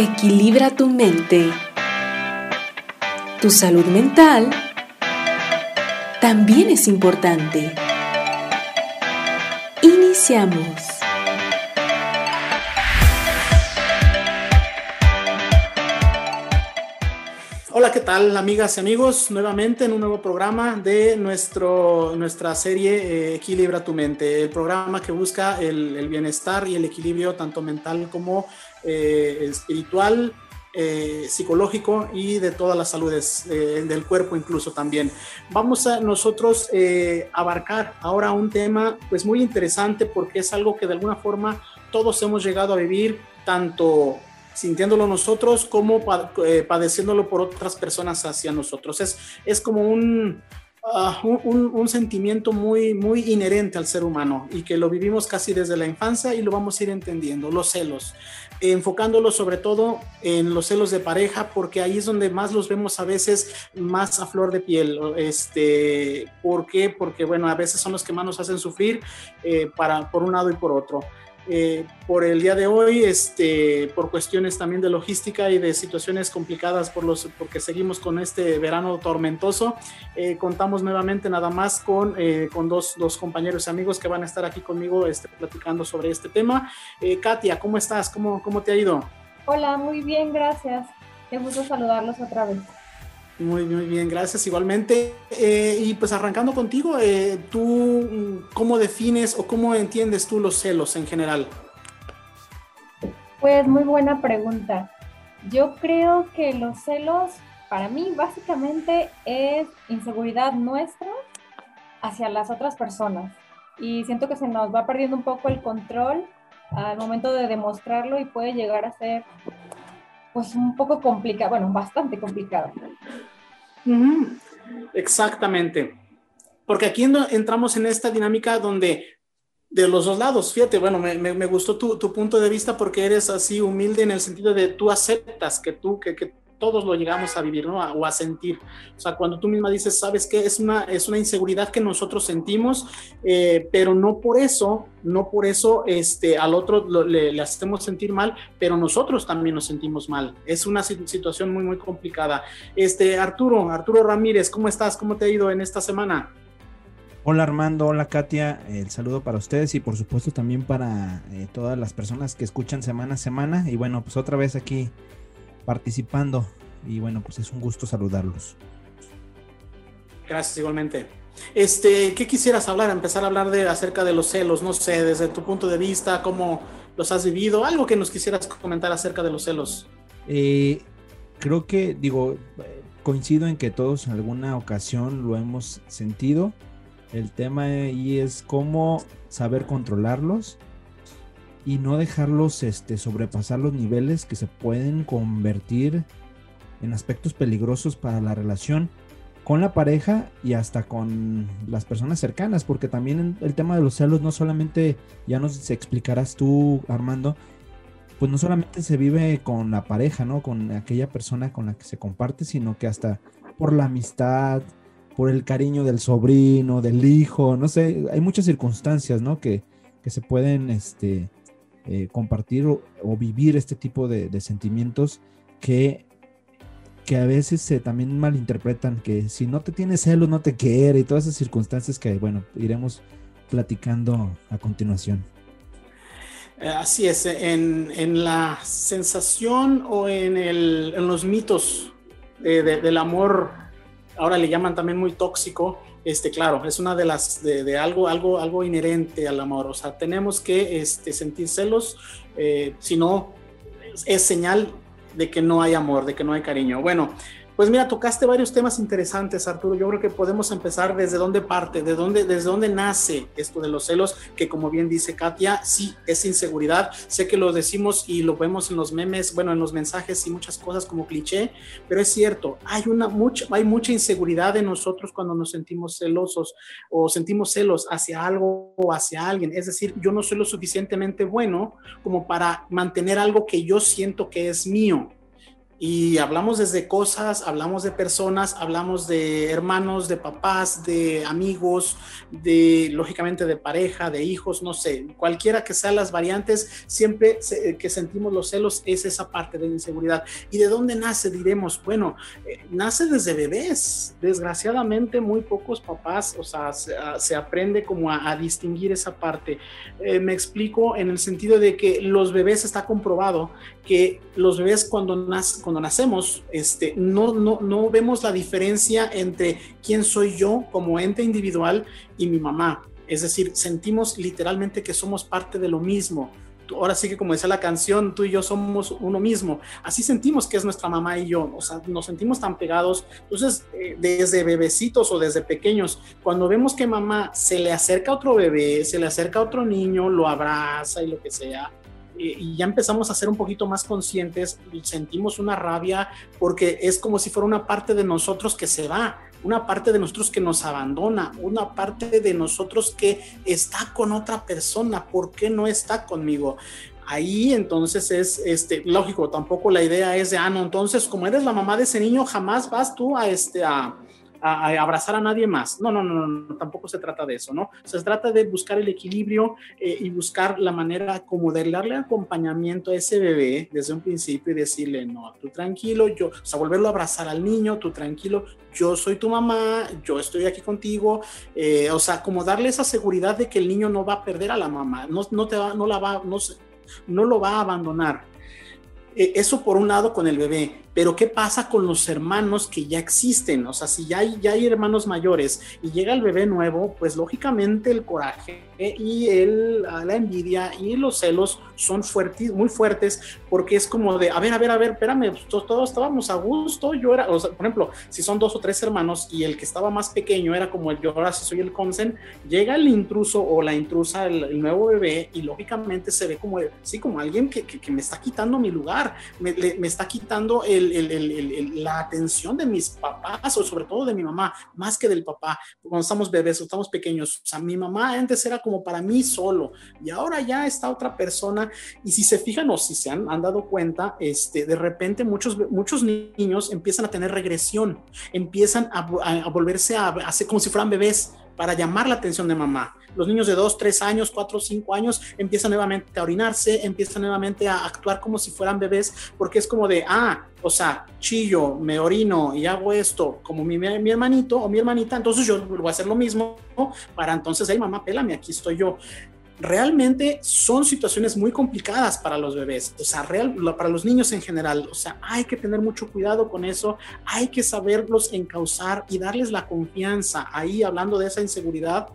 Equilibra tu mente. Tu salud mental también es importante. Iniciamos. Hola, ¿qué tal amigas y amigos? Nuevamente en un nuevo programa de nuestro, nuestra serie eh, Equilibra tu mente, el programa que busca el, bienestar y el equilibrio tanto mental como eh, espiritual, eh, psicológico y de todas las saludes del cuerpo incluso también. Vamos a nosotros abarcar ahora un tema pues muy interesante porque es algo que de alguna forma todos hemos llegado a vivir tanto sintiéndolo nosotros como eh, padeciéndolo por otras personas hacia nosotros. Es, es como ah, un, un, sentimiento muy, muy inherente al ser humano y que lo vivimos casi desde la infancia y lo vamos a ir entendiendo, los celos, enfocándolo sobre todo en los celos de pareja, porque ahí es donde más los vemos a veces más a flor de piel. Este, ¿Por qué? Porque, bueno, a veces son los que más nos hacen sufrir eh, para, por un lado y por otro. Eh, por el día de hoy, este, por cuestiones también de logística y de situaciones complicadas por los, porque seguimos con este verano tormentoso. Eh, contamos nuevamente nada más con, eh, con dos, dos, compañeros y amigos que van a estar aquí conmigo este, platicando sobre este tema. Katia, ¿cómo estás? ¿Cómo, ¿Cómo te ha ido? Hola, muy bien, gracias. Qué gusto saludarlos otra vez. Muy, muy bien, gracias igualmente. Eh, y pues arrancando contigo, eh, ¿tú cómo defines o cómo entiendes tú los celos en general? Pues muy buena pregunta. Yo creo que los celos para mí básicamente es inseguridad nuestra hacia las otras personas. Y siento que se nos va perdiendo un poco el control al momento de demostrarlo y puede llegar a ser pues un poco complicado, bueno, bastante complicado. Exactamente. Porque aquí entramos en esta dinámica donde de los dos lados, fíjate, bueno, me, gustó tu, tu, punto de vista porque eres así humilde en el sentido de tú aceptas que tú, que, que todos lo llegamos a vivir, ¿no? O a sentir. O sea, cuando tú misma dices, ¿sabes qué? Es una, es una inseguridad que nosotros sentimos, eh, pero no por eso, no por eso este, al otro le, le, hacemos sentir mal, pero nosotros también nos sentimos mal. Es una situación muy, muy complicada. Este, Arturo, Arturo Ramírez, ¿cómo estás? ¿Cómo te ha ido en esta semana? Hola Armando, hola Katia, el saludo para ustedes y por supuesto también para eh, todas las personas que escuchan semana a semana. Y bueno, pues otra vez aquí participando. Y bueno, pues es un gusto saludarlos. Gracias igualmente. Este, ¿qué quisieras hablar? Empezar a hablar de acerca de los celos, no sé, desde tu punto de vista, cómo los has vivido, algo que nos quisieras comentar acerca de los celos. Eh, creo que, digo, coincido en que todos en alguna ocasión lo hemos sentido. El tema ahí es cómo saber controlarlos y no dejarlos este, sobrepasar los niveles que se pueden convertir en aspectos peligrosos para la relación con la pareja y hasta con las personas cercanas, porque también el tema de los celos no solamente, ya nos explicarás tú, Armando, pues no solamente se vive con la pareja, ¿no? Con aquella persona con la que se comparte, sino que hasta por la amistad, por el cariño del sobrino, del hijo, no sé, hay muchas circunstancias, ¿no? Que, que se pueden, este, eh, compartir o, vivir este tipo de, sentimientos que, que a veces se también malinterpretan, que si no te tienes celos no te quiere y todas esas circunstancias que, bueno, iremos platicando a continuación. Eh, así es, en, la sensación o en, el, en los mitos del amor, ahora le llaman también muy tóxico, este, claro, es una de las, de, algo, algo, algo inherente al amor. O sea, tenemos que este, sentir celos, eh, si no, es señal de que no hay amor, de que no hay cariño. Bueno, pues mira, tocaste varios temas interesantes, Arturo. Yo creo que podemos empezar desde dónde parte, de dónde, desde dónde nace esto de los celos, que como bien dice Katia, sí, es inseguridad. Sé que lo decimos y lo vemos en los memes, bueno, en los mensajes y muchas cosas como cliché, pero es cierto, hay, una, mucha, hay mucha inseguridad en nosotros cuando nos sentimos celosos o sentimos celos hacia algo o hacia alguien. Es decir, yo no soy lo suficientemente bueno como para mantener algo que yo siento que es mío y hablamos desde cosas, hablamos de personas, hablamos de hermanos, de papás, de amigos, de lógicamente de pareja, de hijos, no sé, cualquiera que sean las variantes, siempre que sentimos los celos es esa parte de inseguridad. ¿Y de dónde nace? Diremos, bueno, eh, nace desde bebés. Desgraciadamente muy pocos papás, o sea, se, aprende como a, distinguir esa parte. Eh, me explico en el sentido de que los bebés está comprobado que los bebés cuando, cuando nacemos este, no, no, no vemos la diferencia entre quién soy yo como ente individual y mi mamá. Es decir, sentimos literalmente que somos parte de lo mismo. Ahora sí que como decía la canción, tú y yo somos uno mismo. Así sentimos que es nuestra mamá y yo. O sea, nos sentimos tan pegados. Entonces, eh, desde bebecitos o desde pequeños, cuando vemos que mamá se le acerca a otro bebé, se le acerca a otro niño, lo abraza y lo que sea, y ya empezamos a ser un poquito más conscientes, sentimos una rabia porque es como si fuera una parte de nosotros que se va, una parte de nosotros que nos abandona, una parte de nosotros que está con otra persona, ¿por qué no está conmigo? Ahí entonces es este lógico, tampoco la idea es de ah no, entonces como eres la mamá de ese niño jamás vas tú a este a, abrazar a nadie más. No, no, no, no, tampoco se trata de eso, ¿no? Se trata de buscar el equilibrio eh, y buscar la manera como de darle acompañamiento a ese bebé desde un principio y decirle, no, tú tranquilo, yo, o sea, volverlo a abrazar al niño, tú tranquilo, yo soy tu mamá, yo estoy aquí contigo, eh, o sea, como darle esa seguridad de que el niño no va a perder a la mamá, no, no te va, no la va, no, no lo va a abandonar. Eh, eso por un lado con el bebé, pero ¿qué pasa con los hermanos que ya existen? O sea, si ya hay, ya hay hermanos mayores y llega el bebé nuevo, pues lógicamente el coraje y el, la envidia y los celos son fuertes, muy fuertes porque es como de, a ver, a ver, a ver, espérame, pues, todos, estábamos a gusto, yo era, o sea, por ejemplo, si son dos o tres hermanos y el que estaba más pequeño era como el yo ahora soy el consen, llega el intruso o la intrusa, el, nuevo bebé y lógicamente se ve como, sí, como alguien que, que, me está quitando mi lugar, me, me está quitando el la atención de mis papás o sobre todo de mi mamá, más que del papá, cuando estamos bebés o estamos pequeños. O sea, mi mamá antes era como para mí solo y ahora ya está otra persona. Y si se fijan o si se han, dado cuenta, este, de repente muchos, muchos niños empiezan a tener regresión, empiezan a, volverse a hacer como si fueran bebés para llamar la atención de mamá. Los niños de 2, 3 años, 4, 5 años empiezan nuevamente a orinarse, empiezan nuevamente a actuar como si fueran bebés, porque es como de, ah, o sea, chillo, me orino y hago esto como mi, hermanito o mi hermanita, entonces yo voy a hacer lo mismo para entonces, hey mamá, pélame, aquí estoy yo realmente son situaciones muy complicadas para los bebés, o sea, real, para los niños en general. O sea, hay que tener mucho cuidado con eso, hay que saberlos encauzar y darles la confianza. Ahí, hablando de esa inseguridad,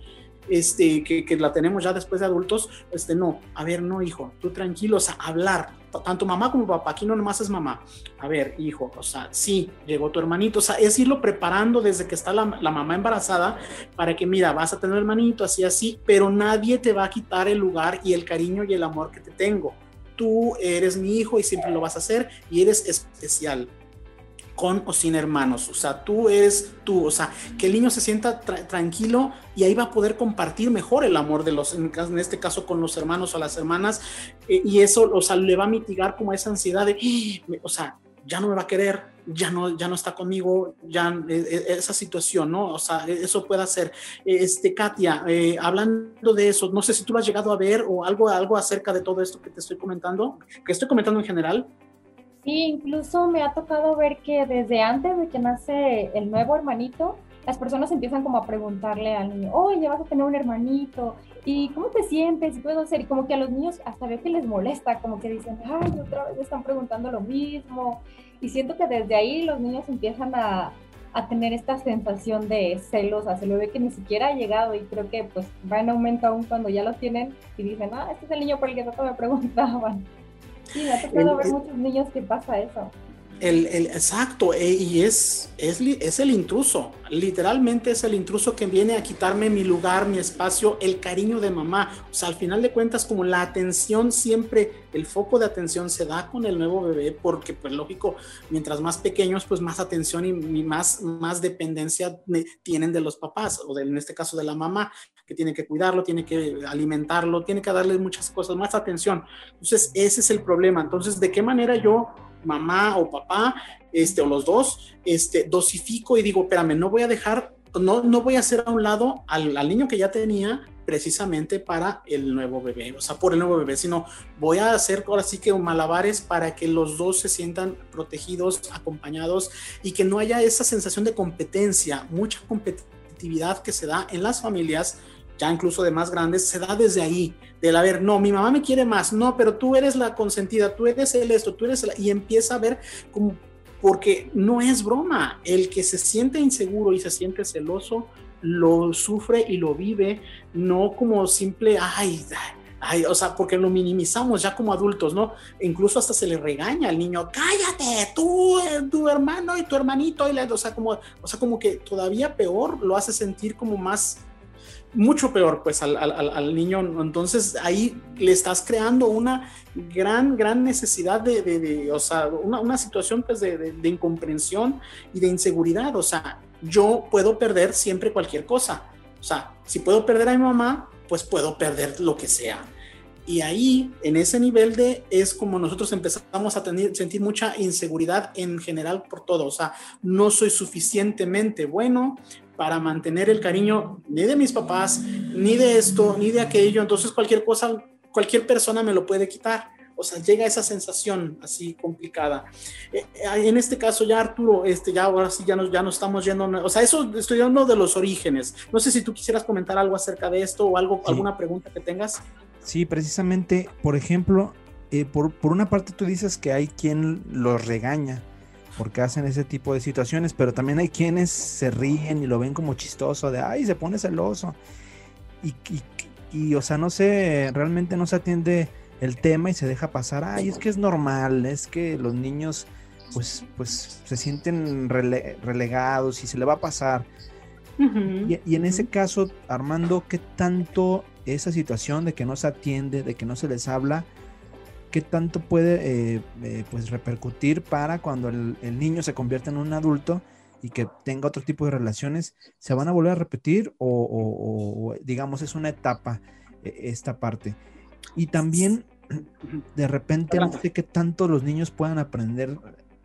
este, que, que, la tenemos ya después de adultos, este, no, a ver, no, hijo, tú tranquilo, o sea, hablar, tanto mamá como papá, aquí no nomás es mamá, a ver, hijo, o sea, sí, llegó tu hermanito, o sea, es irlo preparando desde que está la, la mamá embarazada para que, mira, vas a tener hermanito, así, así, pero nadie te va a quitar el lugar y el cariño y el amor que te tengo. Tú eres mi hijo y siempre lo vas a hacer y eres especial con o sin hermanos. O sea, tú eres tú. O sea, que el niño se sienta tranquilo y ahí va a poder compartir mejor el amor de los, en, este caso con los hermanos o las hermanas. Eh, y eso, o sea, le va a mitigar como esa ansiedad de, ¡Ah! o sea, ya no me va a querer, ya no, ya no está conmigo, ya e, e, esa situación, ¿no? O sea, e, eso puede hacer. Este, Katia, eh, hablando de eso, no sé si tú lo has llegado a ver o algo, algo acerca de todo esto que te estoy comentando, que estoy comentando en general. Sí, incluso me ha tocado ver que desde antes de que nace el nuevo hermanito, las personas empiezan como a preguntarle al niño, oye, vas a tener un hermanito, ¿y cómo te sientes? ¿Y puedo hacer? Y como que a los niños hasta ve que les molesta, como que dicen, ay, otra vez están preguntando lo mismo. Y siento que desde ahí los niños empiezan a, a tener esta sensación de celos hacia el bebé que ni siquiera ha llegado y creo que pues va en aumento aún cuando ya lo tienen y dicen, ah, este es el niño por el que tanto me preguntaban. Sí, me ha tocado ver muchos niños que pasa eso. El, el, exacto, eh, y es, es, es, el intruso, literalmente es el intruso que viene a quitarme mi lugar, mi espacio, el cariño de mamá. O sea, al final de cuentas, como la atención siempre, el foco de atención se da con el nuevo bebé, porque pues lógico, mientras más pequeños, pues más atención y, más, más dependencia tienen de los papás, o en este caso de la mamá, que tiene que cuidarlo, tiene que alimentarlo, tiene que darle muchas cosas, más atención. Entonces, ese es el problema. Entonces, ¿de qué manera yo mamá o papá, este, o los dos, este, dosifico y digo, espérame, no voy a dejar, no, no voy a hacer a un lado al, al niño que ya tenía precisamente para el nuevo bebé, o sea, por el nuevo bebé, sino voy a hacer ahora sí que malabares para que los dos se sientan protegidos, acompañados y que no haya esa sensación de competencia, mucha competitividad que se da en las familias, ya incluso de más grandes, se da desde ahí, del a ver, no, mi mamá me quiere más, no, pero tú eres la consentida, tú eres el esto, tú eres el, y empieza a ver como porque no es broma, el que se siente inseguro y se siente celoso lo sufre y lo vive, no como simple, ay, ay, o sea, porque lo minimizamos ya como adultos, ¿no? Incluso hasta se le regaña al niño, cállate, tú, tu hermano y tu hermanito, y o, sea, como, o sea, como que todavía peor, lo hace sentir como más, mucho peor, pues, al, al, al niño. Entonces, ahí le estás creando una gran, gran necesidad de, de, de o sea, una, una situación, pues, de, de incomprensión y de inseguridad, o sea, yo puedo perder siempre cualquier cosa. O sea, si puedo perder a mi mamá, pues puedo perder lo que sea. Y ahí, en ese nivel de, es como nosotros empezamos a tener, sentir mucha inseguridad en general por todo. O sea, no soy suficientemente bueno para mantener el cariño ni de mis papás, ni de esto, ni de aquello. Entonces cualquier cosa, cualquier persona me lo puede quitar. O sea, llega esa sensación así complicada. Eh, eh, en este caso ya Arturo, este, ya ahora sí ya nos, ya nos estamos yendo, o sea, eso estoy de los orígenes. No sé si tú quisieras comentar algo acerca de esto o algo, alguna pregunta que tengas. Sí, precisamente, por ejemplo, eh, por, por, una parte tú dices que hay quien los regaña porque hacen ese tipo de situaciones, pero también hay quienes se ríen y lo ven como chistoso, de, ay, se pone celoso. Y, y, y o sea, no sé, realmente no se atiende el tema y se deja pasar, ay, es que es normal, es que los niños pues, pues se sienten rele relegados y se le va a pasar. Uh -huh, y, y, en ese caso, Armando, ¿qué tanto esa situación de que no se atiende, de que no se les habla, qué tanto puede eh, eh, pues repercutir para cuando el, el, niño se convierte en un adulto y que tenga otro tipo de relaciones, ¿se van a volver a repetir o, o, o digamos es una etapa eh, esta parte? Y también de repente no sé qué tanto los niños puedan aprender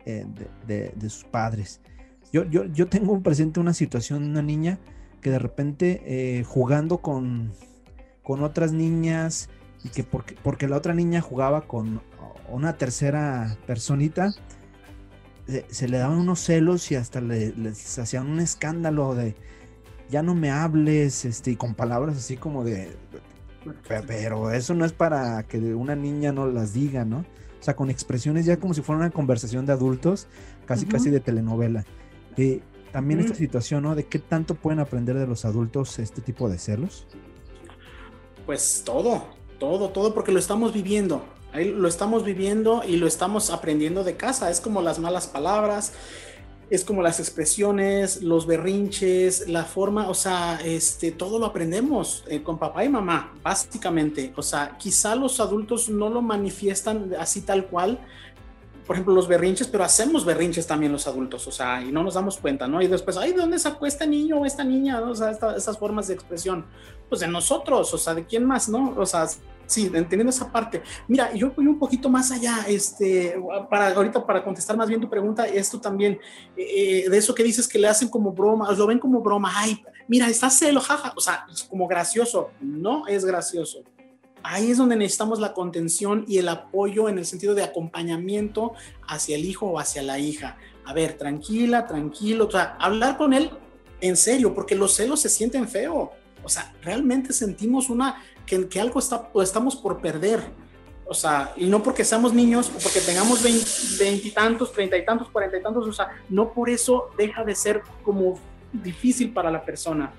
eh, de, de, de, sus padres. Yo, yo, yo tengo presente una situación, una niña que de repente jugando con, con otras niñas y que porque, porque la otra niña jugaba con una tercera personita, se, se le daban unos celos y hasta le, les hacían un escándalo de ya no me hables, este, y con palabras así como de, pero eso no es para que una niña no las diga, ¿no? O sea, con expresiones ya como si fuera una conversación de adultos, casi uh -huh. casi de telenovela. Eh, también uh -huh. esta situación, ¿no? De qué tanto pueden aprender de los adultos este tipo de celos. Pues todo, todo, todo, porque lo estamos viviendo. Lo estamos viviendo y lo estamos aprendiendo de casa. Es como las malas palabras, es como las expresiones, los berrinches, la forma, o sea, este, todo lo aprendemos eh, con papá y mamá, básicamente. O sea, quizá los adultos no lo manifiestan así tal cual, por ejemplo, los berrinches, pero hacemos berrinches también los adultos, o sea, y no nos damos cuenta, ¿no? Y después, ay, ¿de dónde sacó este niño o esta niña? O sea, esas formas de expresión, pues de nosotros, o sea, ¿de quién más, no? O sea, sí, entendiendo esa parte. Mira, yo voy un poquito más allá, este, para ahorita para contestar más bien tu pregunta, esto también, eh, de eso que dices que le hacen como broma, lo ven como broma, ay, mira, está celo, jaja, o sea, es como gracioso, no es gracioso. Ahí es donde necesitamos la contención y el apoyo en el sentido de acompañamiento hacia el hijo o hacia la hija. A ver, tranquila, tranquilo, o sea, hablar con él en serio, porque los celos se sienten feo. O sea, realmente sentimos una que, que algo está, estamos por perder. O sea, y no porque seamos niños o porque tengamos veintitantos, treinta y tantos, cuarenta y tantos, o sea, no por eso deja de ser como difícil para la persona.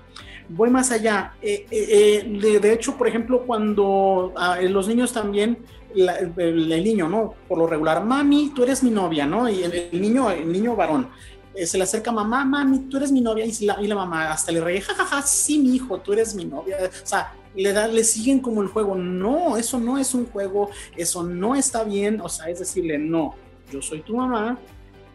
Voy más allá. Eh, eh, de, de, hecho, por ejemplo, cuando uh, los niños también, la, el, el, niño, ¿no? Por lo regular, mami, tú eres mi novia, ¿no? Y el, el niño, el niño varón, eh, se le acerca mamá, mami, tú eres mi novia, y la, y la mamá hasta le reía, jajaja, sí, mi hijo, tú eres mi novia. O sea, le, da, le siguen como el juego. No, eso no es un juego, eso no está bien. O sea, es decirle, no, yo soy tu mamá,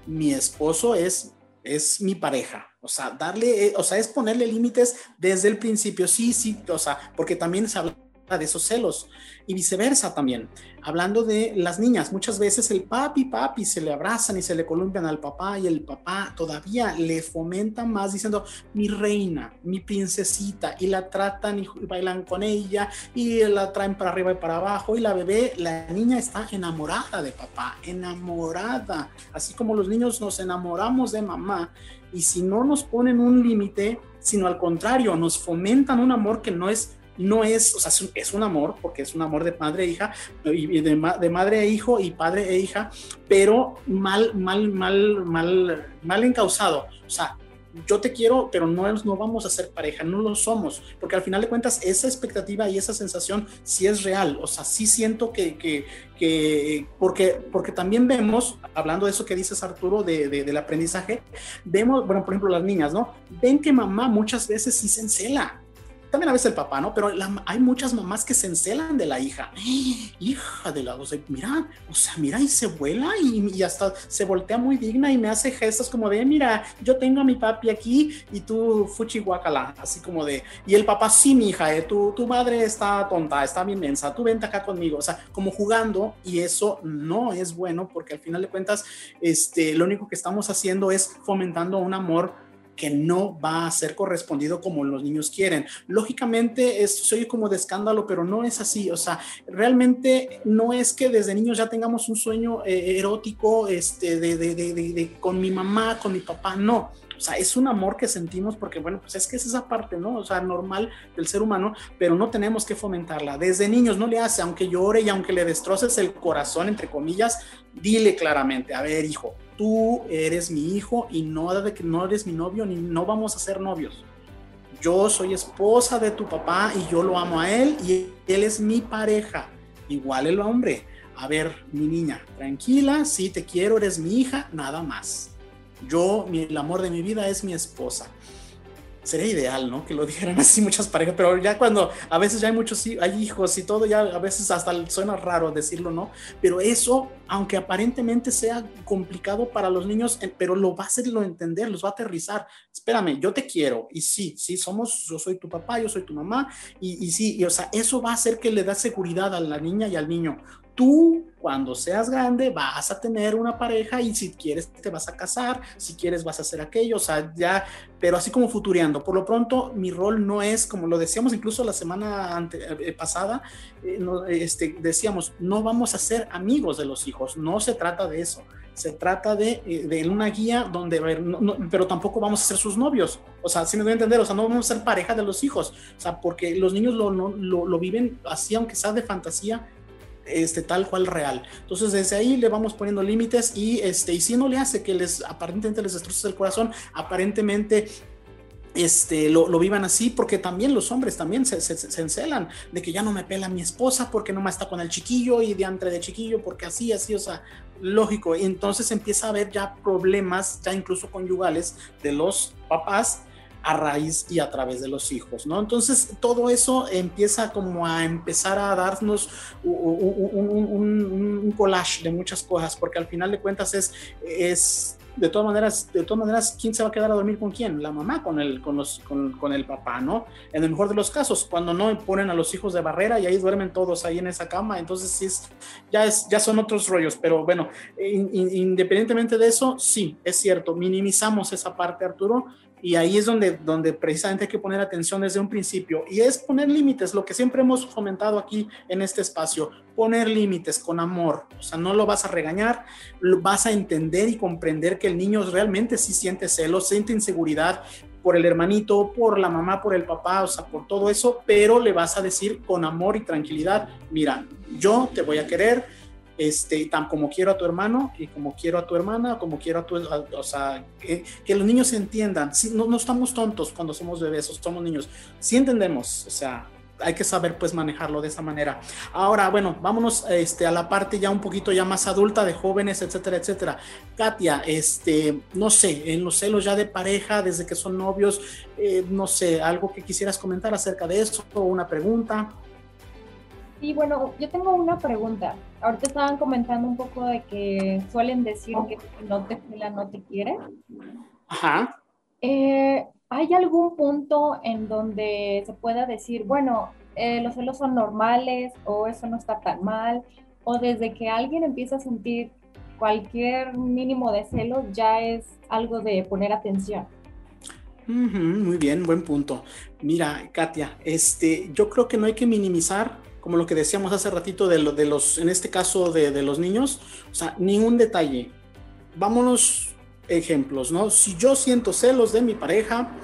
mi esposo es, es mi pareja. O sea, darle, o sea, es ponerle límites desde el principio. Sí, sí, o sea, porque también se habla de esos celos y viceversa también. Hablando de las niñas, muchas veces el papi, papi se le abrazan y se le columpian al papá y el papá todavía le fomenta más diciendo mi reina, mi princesita y la tratan y bailan con ella y la traen para arriba y para abajo y la bebé, la niña está enamorada de papá, enamorada, así como los niños nos enamoramos de mamá y si no nos ponen un límite, sino al contrario, nos fomentan un amor que no es no es, o sea, es un, amor, porque es un amor de padre e hija, y de, de, madre e hijo y padre e hija, pero mal, mal, mal, mal, mal encausado. O sea, yo te quiero, pero no, no vamos a ser pareja, no lo somos, porque al final de cuentas esa expectativa y esa sensación sí es real, o sea, sí siento que, que, que porque, porque también vemos, hablando de eso que dices Arturo, de, del aprendizaje, vemos, bueno, por ejemplo, las niñas, ¿no? Ven que mamá muchas veces sí se encela, también a veces el papá, ¿no? Pero hay muchas mamás que se encelan de la hija. hija de la, o sea, mira, o sea, mira y se vuela y, hasta se voltea muy digna y me hace gestos como de, mira, yo tengo a mi papi aquí y tú fuchi guacala, así como de, y el papá, sí, mi hija, eh, tu, tu madre está tonta, está bien mensa, tú vente acá conmigo, o sea, como jugando y eso no es bueno porque al final de cuentas, este, lo único que estamos haciendo es fomentando un amor que no va a ser correspondido como los niños quieren. Lógicamente, es, soy como de escándalo, pero no es así. O sea, realmente no es que desde niños ya tengamos un sueño eh, erótico este, de, de, de, con mi mamá, con mi papá, no. O sea, es un amor que sentimos porque, bueno, pues es que es esa parte, ¿no? O sea, normal del ser humano, pero no tenemos que fomentarla. Desde niños no le hace, aunque llore y aunque le destroces el corazón, entre comillas, dile claramente, a ver, hijo, tú eres mi hijo y no, de que no eres mi novio ni no vamos a ser novios. Yo soy esposa de tu papá y yo lo amo a él y él es mi pareja. Igual el hombre. A ver, mi niña, tranquila, sí te quiero, eres mi hija, nada más. Yo, mi, el amor de mi vida es mi esposa sería ideal, ¿no? Que lo dijeran así muchas parejas, pero ya cuando a veces ya hay muchos, hay hijos y todo, ya a veces hasta suena raro decirlo, ¿no? Pero eso, aunque aparentemente sea complicado para los niños, eh, pero lo va a hacerlo entender, los va a aterrizar. Espérame, yo te quiero y sí, sí, somos, yo soy tu papá, yo soy tu mamá y, y sí, y, o sea, eso va a hacer que le da seguridad a la niña y al niño tú cuando seas grande vas a tener una pareja y si quieres te vas a casar, si quieres vas a hacer aquello, o sea, ya, pero así como futureando. Por lo pronto, mi rol no es, como lo decíamos incluso la semana eh, pasada, eh, este, decíamos, no vamos a ser amigos de los hijos, no se trata de eso. Se trata de, eh, de una guía donde, pero tampoco vamos a ser sus novios. O sea, si me voy a entender, o sea, no vamos a ser pareja de los hijos. O sea, porque los niños lo, lo viven así, aunque sea de fantasía, este, tal cual real. Entonces desde ahí le vamos poniendo límites y, este, y si no le hace que les aparentemente les destroce el corazón, aparentemente este, lo, lo, vivan así, porque también los hombres también se, se, encelan de que ya no me pela mi esposa porque no me está con el chiquillo y de entre de chiquillo porque así, así, o sea, lógico. Y entonces empieza a haber ya problemas, ya incluso conyugales, de los papás a raíz y a través de los hijos, ¿no? Entonces todo eso empieza como a empezar a darnos un, collage de muchas cosas, porque al final de cuentas es, es de todas maneras, de todas maneras, ¿quién se va a quedar a dormir con quién? La mamá con el, con, los, con, con, el papá, ¿no? En el mejor de los casos, cuando no ponen a los hijos de barrera y ahí duermen todos ahí en esa cama, entonces sí es, ya, es, ya son otros rollos, pero bueno, independientemente de eso, sí, es cierto, minimizamos esa parte, Arturo, y ahí es donde, donde precisamente hay que poner atención desde un principio. Y es poner límites, lo que siempre hemos fomentado aquí en este espacio, poner límites con amor. O sea, no lo vas a regañar, lo vas a entender y comprender que el niño realmente sí siente celos, siente inseguridad por el hermanito, por la mamá, por el papá, o sea, por todo eso, pero le vas a decir con amor y tranquilidad, mira, yo te voy a querer, este, tan como quiero a tu hermano y como quiero a tu hermana, como quiero a tu, o sea, que, los niños entiendan, si, no, no estamos tontos cuando somos bebés o somos niños, si entendemos, o sea, hay que saber pues manejarlo de esa manera. Ahora, bueno, vámonos este, a la parte ya un poquito ya más adulta de jóvenes, etcétera, etcétera. Katia, este, no sé, en los celos ya de pareja, desde que son novios, eh, no sé, algo que quisieras comentar acerca de eso una pregunta. Sí, bueno, yo tengo una pregunta. Ahorita estaban comentando un poco de que suelen decir que no te fila, no te quiere. Ajá. Eh, ¿Hay algún punto en donde se pueda decir, bueno, eh, los celos son normales o eso no está tan mal, o desde que alguien empieza a sentir cualquier mínimo de celos ya es algo de poner atención. muy bien, buen punto. Mira, Katia, este, yo creo que no hay que minimizar, como lo que decíamos hace ratito de, de los, en este caso de, de los niños, o sea, ningún detalle. Vámonos ejemplos, ¿no? Si yo siento celos de mi pareja,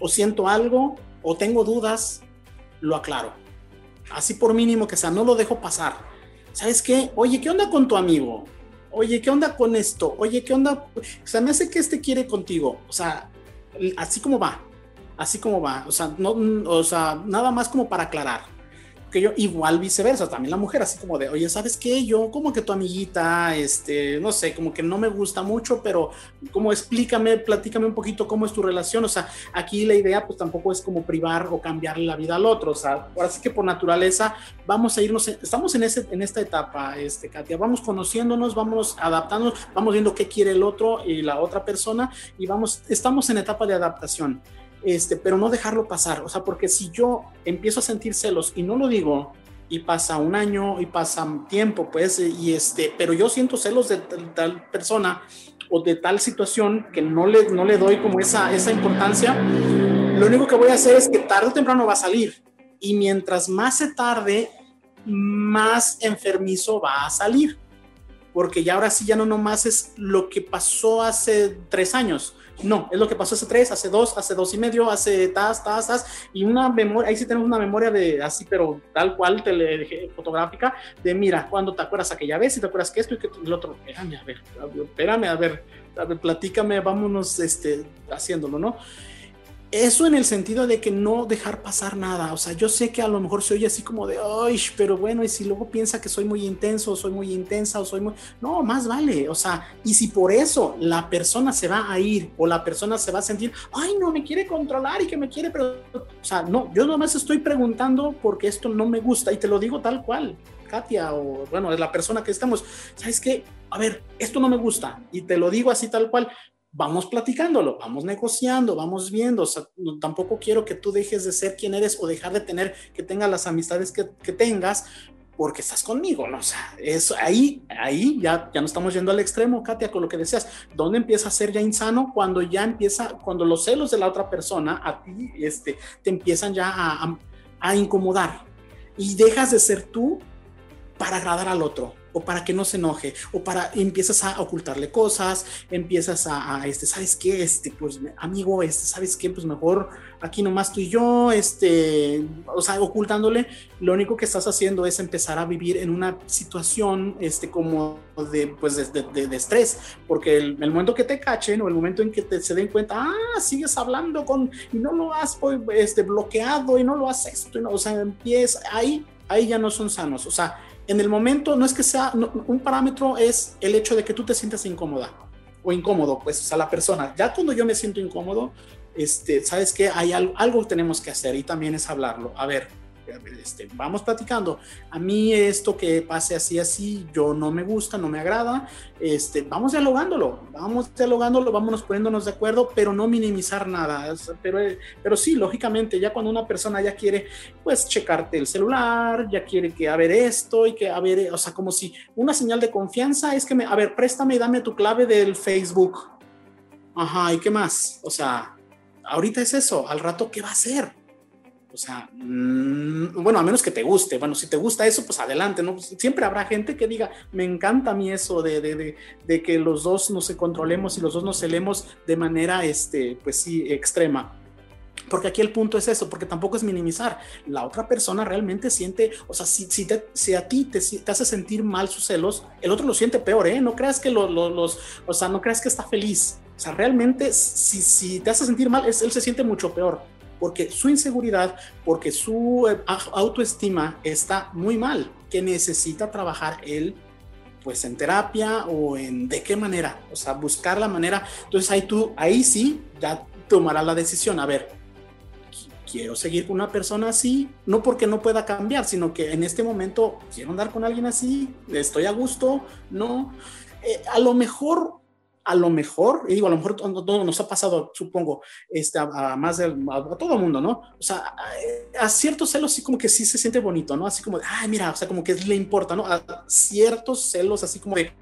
o siento algo, o tengo dudas, lo aclaro. Así por mínimo que sea, no lo dejo pasar. ¿Sabes qué? Oye, ¿qué onda con tu amigo? Oye, ¿qué onda con esto? Oye, ¿qué onda? O sea, me hace que este quiere contigo. O sea, así como va. Así como va. O sea, no, o sea, nada más como para aclarar que yo, igual viceversa, también la mujer, así como de, oye, ¿sabes qué? Yo, como que tu amiguita, este, no sé, como que no me gusta mucho, pero como explícame, platícame un poquito cómo es tu relación, o sea, aquí la idea pues tampoco es como privar o cambiarle la vida al otro, o sea, ahora sí que por naturaleza vamos a irnos, estamos en, ese, en esta etapa, este, Katia, vamos conociéndonos, vamos adaptándonos, vamos viendo qué quiere el otro y la otra persona y vamos, estamos en etapa de adaptación este, pero no dejarlo pasar, o sea, porque si yo empiezo a sentir celos y no lo digo, y pasa un año y pasa tiempo, pues, y este, pero yo siento celos de tal, persona o de tal situación que no le, no le doy como esa, esa importancia, lo único que voy a hacer es que tarde o temprano va a salir. Y mientras más se tarde, más enfermizo va a salir. Porque ya ahora sí, ya no nomás es lo que pasó hace tres años, no, es lo que pasó hace tres, hace dos, hace dos y medio, hace tas, tas, tas, y una memoria, ahí sí tenemos una memoria de así, pero tal cual, tele, fotográfica, de mira, cuando te acuerdas aquella vez y te acuerdas que esto y que el otro, espérame, a ver, espérame, a ver, a ver, platícame, vámonos este, haciéndolo, ¿no? Eso en el sentido de que no dejar pasar nada. O sea, yo sé que a lo mejor se oye así como de, ay, pero bueno, y si luego piensa que soy muy intenso, soy muy intensa, o soy muy... No, más vale. O sea, y si por eso la persona se va a ir o la persona se va a sentir, ay, no, me quiere controlar y que me quiere, pero... O sea, no, yo nomás estoy preguntando porque esto no me gusta y te lo digo tal cual. Katia o bueno, la persona que estamos, ¿sabes qué? A ver, esto no me gusta y te lo digo así tal cual, vamos platicándolo, vamos negociando, vamos viendo. O sea, tampoco quiero que tú dejes de ser quien eres o dejar de tener, que tengas las amistades que, que tengas porque estás conmigo, ¿no? O sea, ahí, ahí ya, ya no estamos yendo al extremo, Katia, con lo que decías. ¿Dónde empieza a ser ya insano? Cuando ya empieza, cuando los celos de la otra persona a ti este, te empiezan ya a, a, a incomodar y dejas de ser tú para agradar al otro o para que no se enoje, o para empiezas a ocultarle cosas, empiezas a, este, ¿sabes qué? Este, pues amigo, este, ¿sabes qué? Pues mejor aquí nomás tú y yo, este, o sea, ocultándole, lo único que estás haciendo es empezar a vivir en una situación, este, como de, pues, de, de, estrés, porque el, momento que te cachen o el momento en que te, se den cuenta, ah, sigues hablando con, y no lo has, pues, este, bloqueado y no lo has esto, o sea, empieza, ahí, ahí ya no son sanos, o sea, en el momento no es que sea, un parámetro es el hecho de que tú te sientas incómoda o incómodo, pues, o sea, la persona. Ya cuando yo me siento incómodo, este, sabes que hay algo, algo tenemos que hacer y también es hablarlo. A ver, este, vamos platicando. A mí esto que pase así, así, yo no me gusta, no me agrada. Este, vamos dialogándolo, vamos dialogándolo, vámonos poniéndonos de acuerdo, pero no minimizar nada. Pero, pero sí, lógicamente, ya cuando una persona ya quiere, pues, checarte el celular, ya quiere que, a ver, esto y que, a ver, o sea, como si una señal de confianza es que me, a ver, préstame y dame tu clave del Facebook. Ajá, ¿y qué más? O sea, ahorita es eso, al rato, ¿qué va a hacer? O sea, mm, bueno, a menos que te guste. Bueno, si te gusta eso, pues adelante. Pues, siempre habrá gente que diga, me encanta a mí eso de, que los dos nos controlemos y los dos nos celemos de manera, este, pues sí, extrema. Porque aquí el punto es eso, porque tampoco es minimizar. La otra persona realmente siente, o sea, si, si, te, a ti te, te, hace sentir mal sus celos, el otro lo siente peor, ¿eh? No creas que lo, los, o no creas que está feliz. O sea, realmente, si, si te hace sentir mal, es, él se siente mucho peor porque su inseguridad, porque su eh, autoestima está muy mal, que necesita trabajar él pues en terapia o en de qué manera, o sea, buscar la manera. Entonces ahí tú, ahí sí, ya tomarás la decisión, a ver, quiero seguir con una persona así, no porque no pueda cambiar, sino que en este momento quiero andar con alguien así, estoy a gusto, no. Eh, a lo mejor a lo mejor, y digo, a lo mejor todo nos ha pasado, supongo, este, a, más de, a, todo el mundo, ¿no? O sea, a, ciertos celos sí como que sí se siente bonito, ¿no? Así como, ay, mira, o sea, como que le importa, ¿no? A ciertos celos así como de,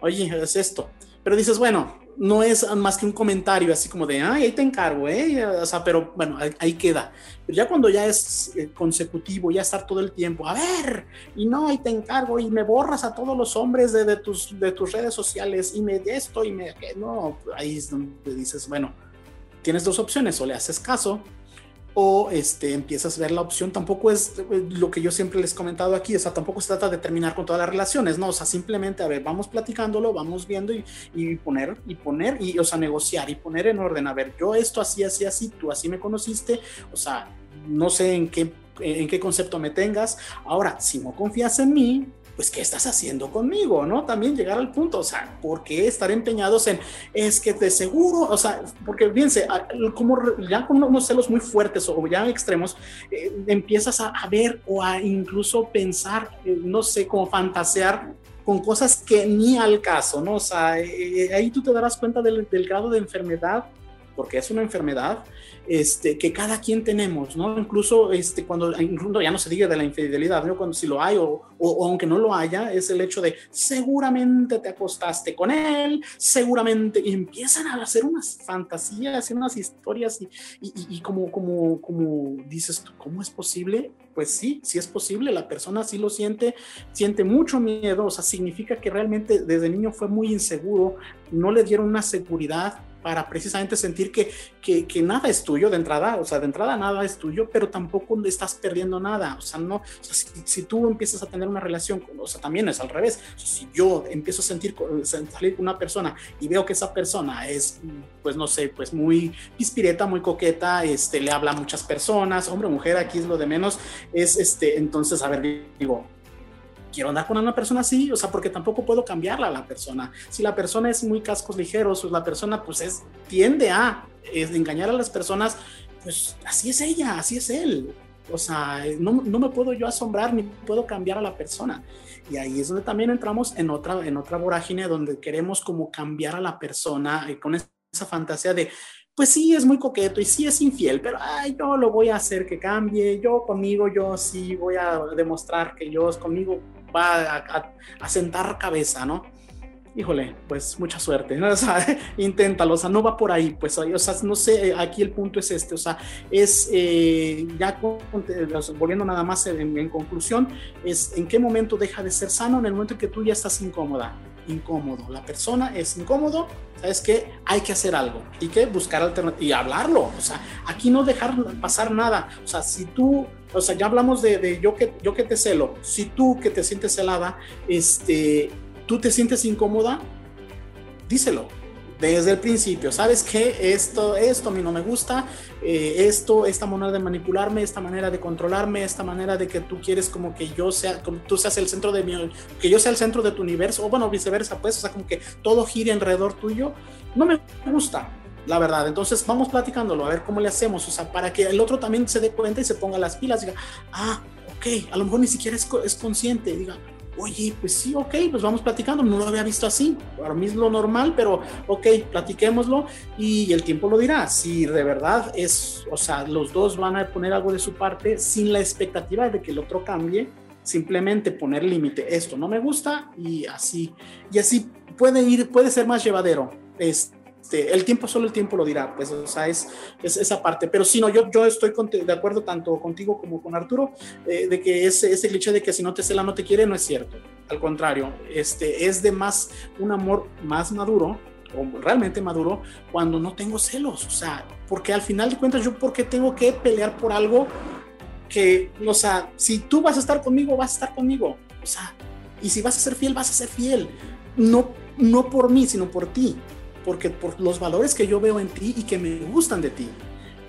oye, es esto. Pero dices, bueno, no es más que un comentario así como de, ay, ahí te encargo, ¿eh? O sea, pero bueno, ahí, queda. Pero ya cuando ya es eh, consecutivo, ya estar todo el tiempo, a ver, y no, ahí te encargo, y me borras a todos los hombres de, de tus, de tus redes sociales, y me esto, y me, no, ahí es donde dices, bueno, tienes dos opciones, o le haces caso, o este, empiezas a ver la opción, tampoco es eh, lo que yo siempre les he comentado aquí, o sea, tampoco se trata de terminar con todas las relaciones, no, o sea, simplemente, a ver, vamos platicándolo, vamos viendo y, y poner, y poner, y, o sea, negociar y poner en orden, a ver, yo esto así, así, así, tú así me conociste, o sea, no sé en qué, en qué concepto me tengas, ahora, si no confías en mí, pues, ¿qué estás haciendo conmigo? ¿No? También llegar al punto, o sea, ¿por qué estar empeñados en, es que te seguro, o sea, porque fíjense, como ya con unos celos muy fuertes o ya extremos, eh, empiezas a, ver o a incluso pensar, eh, no sé, como fantasear con cosas que ni al caso, ¿no? O sea, eh, ahí tú te darás cuenta del, del grado de enfermedad porque es una enfermedad este, que cada quien tenemos, ¿no? Incluso este, cuando incluso ya no se diga de la infidelidad, ¿no? Cuando si lo hay o, o, aunque no lo haya, es el hecho de seguramente te acostaste con él, seguramente, y empiezan a hacer unas fantasías y unas historias y, y, y como, como, como dices tú, ¿cómo es posible? Pues sí, sí es posible, la persona sí lo siente, siente mucho miedo, o sea, significa que realmente desde niño fue muy inseguro, no le dieron una seguridad para precisamente sentir que, que, que, nada es tuyo de entrada, o sea, de entrada nada es tuyo, pero tampoco estás perdiendo nada, o sea, no, si, si, tú empiezas a tener una relación, con, o sea, también es al revés, si yo empiezo a sentir, salir con una persona y veo que esa persona es, pues no sé, pues muy pispireta, muy coqueta, este, le habla a muchas personas, hombre mujer, aquí es lo de menos, es este, entonces, a ver, digo, quiero andar con una persona así, o sea, porque tampoco puedo cambiarla a la persona. Si la persona es muy cascos ligeros, pues la persona pues es, tiende a es, engañar a las personas, pues así es ella, así es él. O sea, no, no, me puedo yo asombrar ni puedo cambiar a la persona. Y ahí es donde también entramos en otra, en otra vorágine donde queremos como cambiar a la persona y con esa fantasía de, pues sí es muy coqueto y sí es infiel, pero ay, yo lo voy a hacer que cambie, yo conmigo, yo sí voy a demostrar que yo conmigo va a, sentar cabeza, ¿no? Híjole, pues mucha suerte, ¿no? O sea, inténtalo, o sea, no va por ahí, pues, o sea, no sé, aquí el punto es este, o sea, es, eh, ya volviendo nada más en, en, conclusión, es en qué momento deja de ser sano, en el momento en que tú ya estás incómoda, incómodo, la persona es incómodo, ¿sabes qué? Hay que hacer algo. Y que buscar alternativas y hablarlo, o sea, aquí no dejar pasar nada, o sea, si tú o sea, ya hablamos de, yo, que, yo que te celo. Si tú que te sientes celada, este, tú te sientes incómoda, díselo desde el principio. ¿Sabes qué? Esto, esto a mí no me gusta. Eh, esto, esta manera de manipularme, esta manera de controlarme, esta manera de que tú quieres como que yo sea, como tú seas el centro de mi, que yo sea el centro de tu universo, o bueno, viceversa, pues, o sea, como que todo gire alrededor tuyo. No me gusta la verdad. Entonces vamos platicándolo, a ver cómo le hacemos, o sea, para que el otro también se dé cuenta y se ponga las pilas, diga, ah, ok, a lo mejor ni siquiera es, es consciente, diga, oye, pues sí, ok, pues vamos platicando, no lo había visto así, para mí es lo normal, pero ok, platiquémoslo y el tiempo lo dirá, si de verdad es, o sea, los dos van a poner algo de su parte sin la expectativa de que el otro cambie, simplemente poner límite, esto no me gusta y así, y así puede ir, puede ser más llevadero. Este, este, el tiempo, solo el tiempo lo dirá, pues, o sea, es, es esa parte. Pero si no, yo, yo estoy de acuerdo tanto contigo como con Arturo, eh, de que ese, ese cliché de que si no te cela no te quiere, no es cierto. Al contrario, este, es de más, un amor más maduro, o realmente maduro, cuando no tengo celos. O sea, porque al final de cuentas, yo, ¿por qué tengo que pelear por algo que, o sea, si tú vas a estar conmigo, vas a estar conmigo. O sea, y si vas a ser fiel, vas a ser fiel. No, no por mí, sino por ti porque por los valores que yo veo en ti y que me gustan de ti.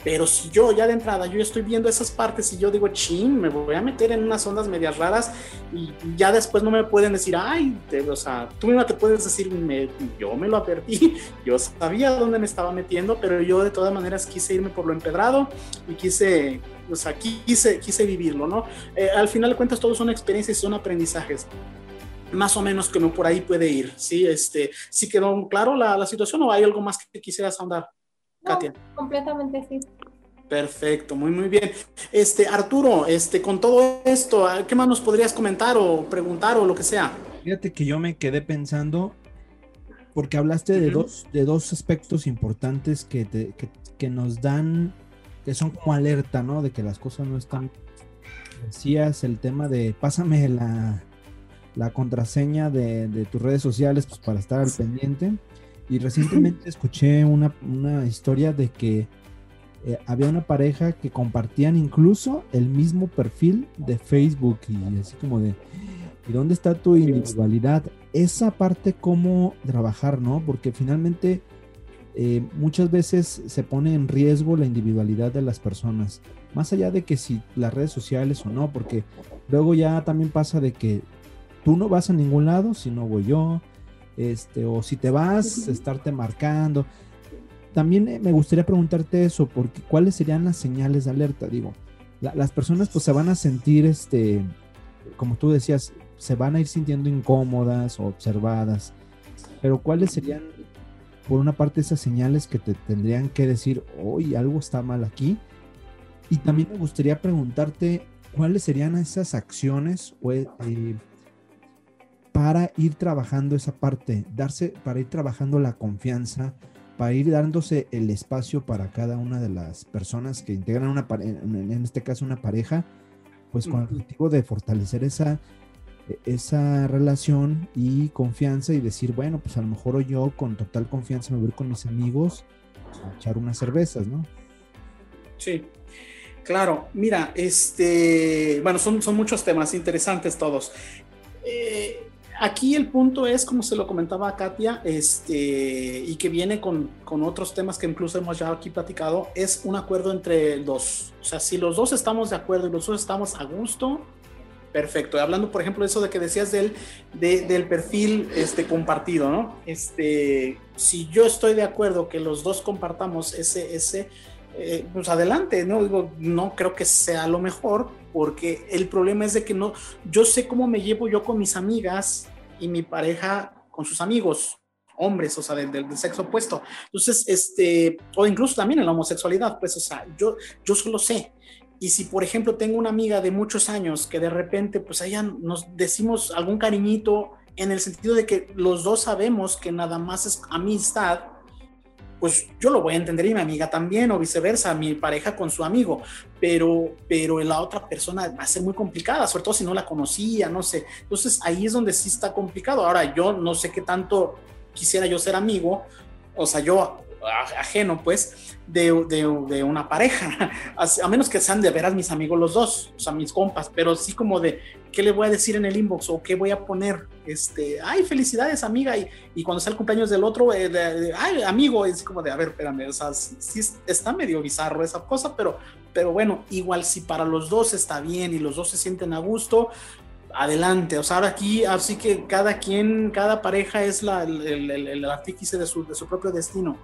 Pero si yo ya de entrada, yo estoy viendo esas partes y yo digo, ching, me voy a meter en unas ondas medias raras y ya después no me pueden decir, ay, o sea, tú misma te puedes decir, me, yo me lo advertí, yo sabía dónde me estaba metiendo, pero yo de todas maneras quise irme por lo empedrado y quise, o sea, quise, quise vivirlo, ¿no? Eh, al final de cuentas, todo son experiencias y son aprendizajes más o menos como por ahí puede ir, ¿sí? Este, ¿Sí quedó claro la, la situación o hay algo más que quisieras ahondar, Katia? completamente sí. Perfecto, muy muy bien. Este Arturo, este con todo esto, ¿qué más nos podrías comentar o preguntar o lo que sea? Fíjate que yo me quedé pensando porque hablaste de dos de dos aspectos importantes que, que, que nos dan que son como alerta, ¿no? De que las cosas no están decías el tema de pásame la, la contraseña de, de, tus redes sociales pues para estar al pendiente. Y recientemente escuché una, una historia de que eh, había una pareja que compartían incluso el mismo perfil de Facebook y así como de, ¿y dónde está tu individualidad? Esa parte, cómo trabajar, ¿no? Porque finalmente eh, muchas veces se pone en riesgo la individualidad de las personas, más allá de que si las redes sociales o no, porque luego ya también pasa de que tú no vas a ningún lado si no voy yo, este, o si te vas, estarte marcando. También eh, me gustaría preguntarte eso, porque cuáles serían las señales de alerta, digo, las personas pues se van a sentir, este, como tú decías, se van a ir sintiendo incómodas o observadas, pero cuáles serían, por una parte, esas señales que te tendrían que decir, hoy algo está mal aquí, y también me gustaría preguntarte cuáles serían esas acciones eh, para ir trabajando esa parte, darse, para ir trabajando la confianza, para ir dándose el espacio para cada una de las personas que integran una en este caso una pareja, pues con el objetivo de fortalecer esa, e, esa relación y confianza y decir, bueno, pues a lo mejor yo con total confianza me voy con mis amigos a echar unas cervezas, ¿no? Sí, claro. Mira, este, bueno, son, son muchos temas interesantes todos. Eh, aquí el punto es, como se lo comentaba a Katia, este, y que viene con, con, otros temas que incluso hemos ya aquí platicado, es un acuerdo entre dos. O sea, si los dos estamos de acuerdo y los dos estamos a gusto, perfecto. Hablando, por ejemplo, de eso de que decías del, del perfil este, compartido, ¿no? Este, si yo estoy de acuerdo que los dos compartamos ese, ese eh, pues adelante, ¿no? Digo, no creo que sea lo mejor, porque el problema es de que no, yo sé cómo me llevo yo con mis amigas y mi pareja con sus amigos, hombres, o sea, del, sexo opuesto. Entonces, este, o incluso también en la homosexualidad, pues, o sea, yo, yo solo sé. Y si, por ejemplo, tengo una amiga de muchos años que de repente, pues, allá nos decimos algún cariñito en el sentido de que los dos sabemos que nada más es amistad, pues yo lo voy a entender y mi amiga también, o viceversa, mi pareja con su amigo, pero, pero la otra persona va a ser muy complicada, sobre todo si no la conocía, no sé. Entonces ahí es donde sí está complicado. Ahora, yo no sé qué tanto quisiera yo ser amigo, o sea, yo ajeno, pues, de, de, una pareja, a, menos que sean de veras mis amigos los dos, o sea, mis compas, pero sí como de, ¿qué le voy a decir en el inbox o qué voy a poner? Este, ay, felicidades, amiga, y, cuando sea el cumpleaños del otro, eh, ay, amigo, es como de, a ver, espérame, o sea, sí está medio bizarro esa cosa, pero, pero bueno, igual si para los dos está bien y los dos se sienten a gusto, adelante. O sea, ahora aquí, así que cada quien, cada pareja es la, el, el, el, artífice de su, de su propio destino.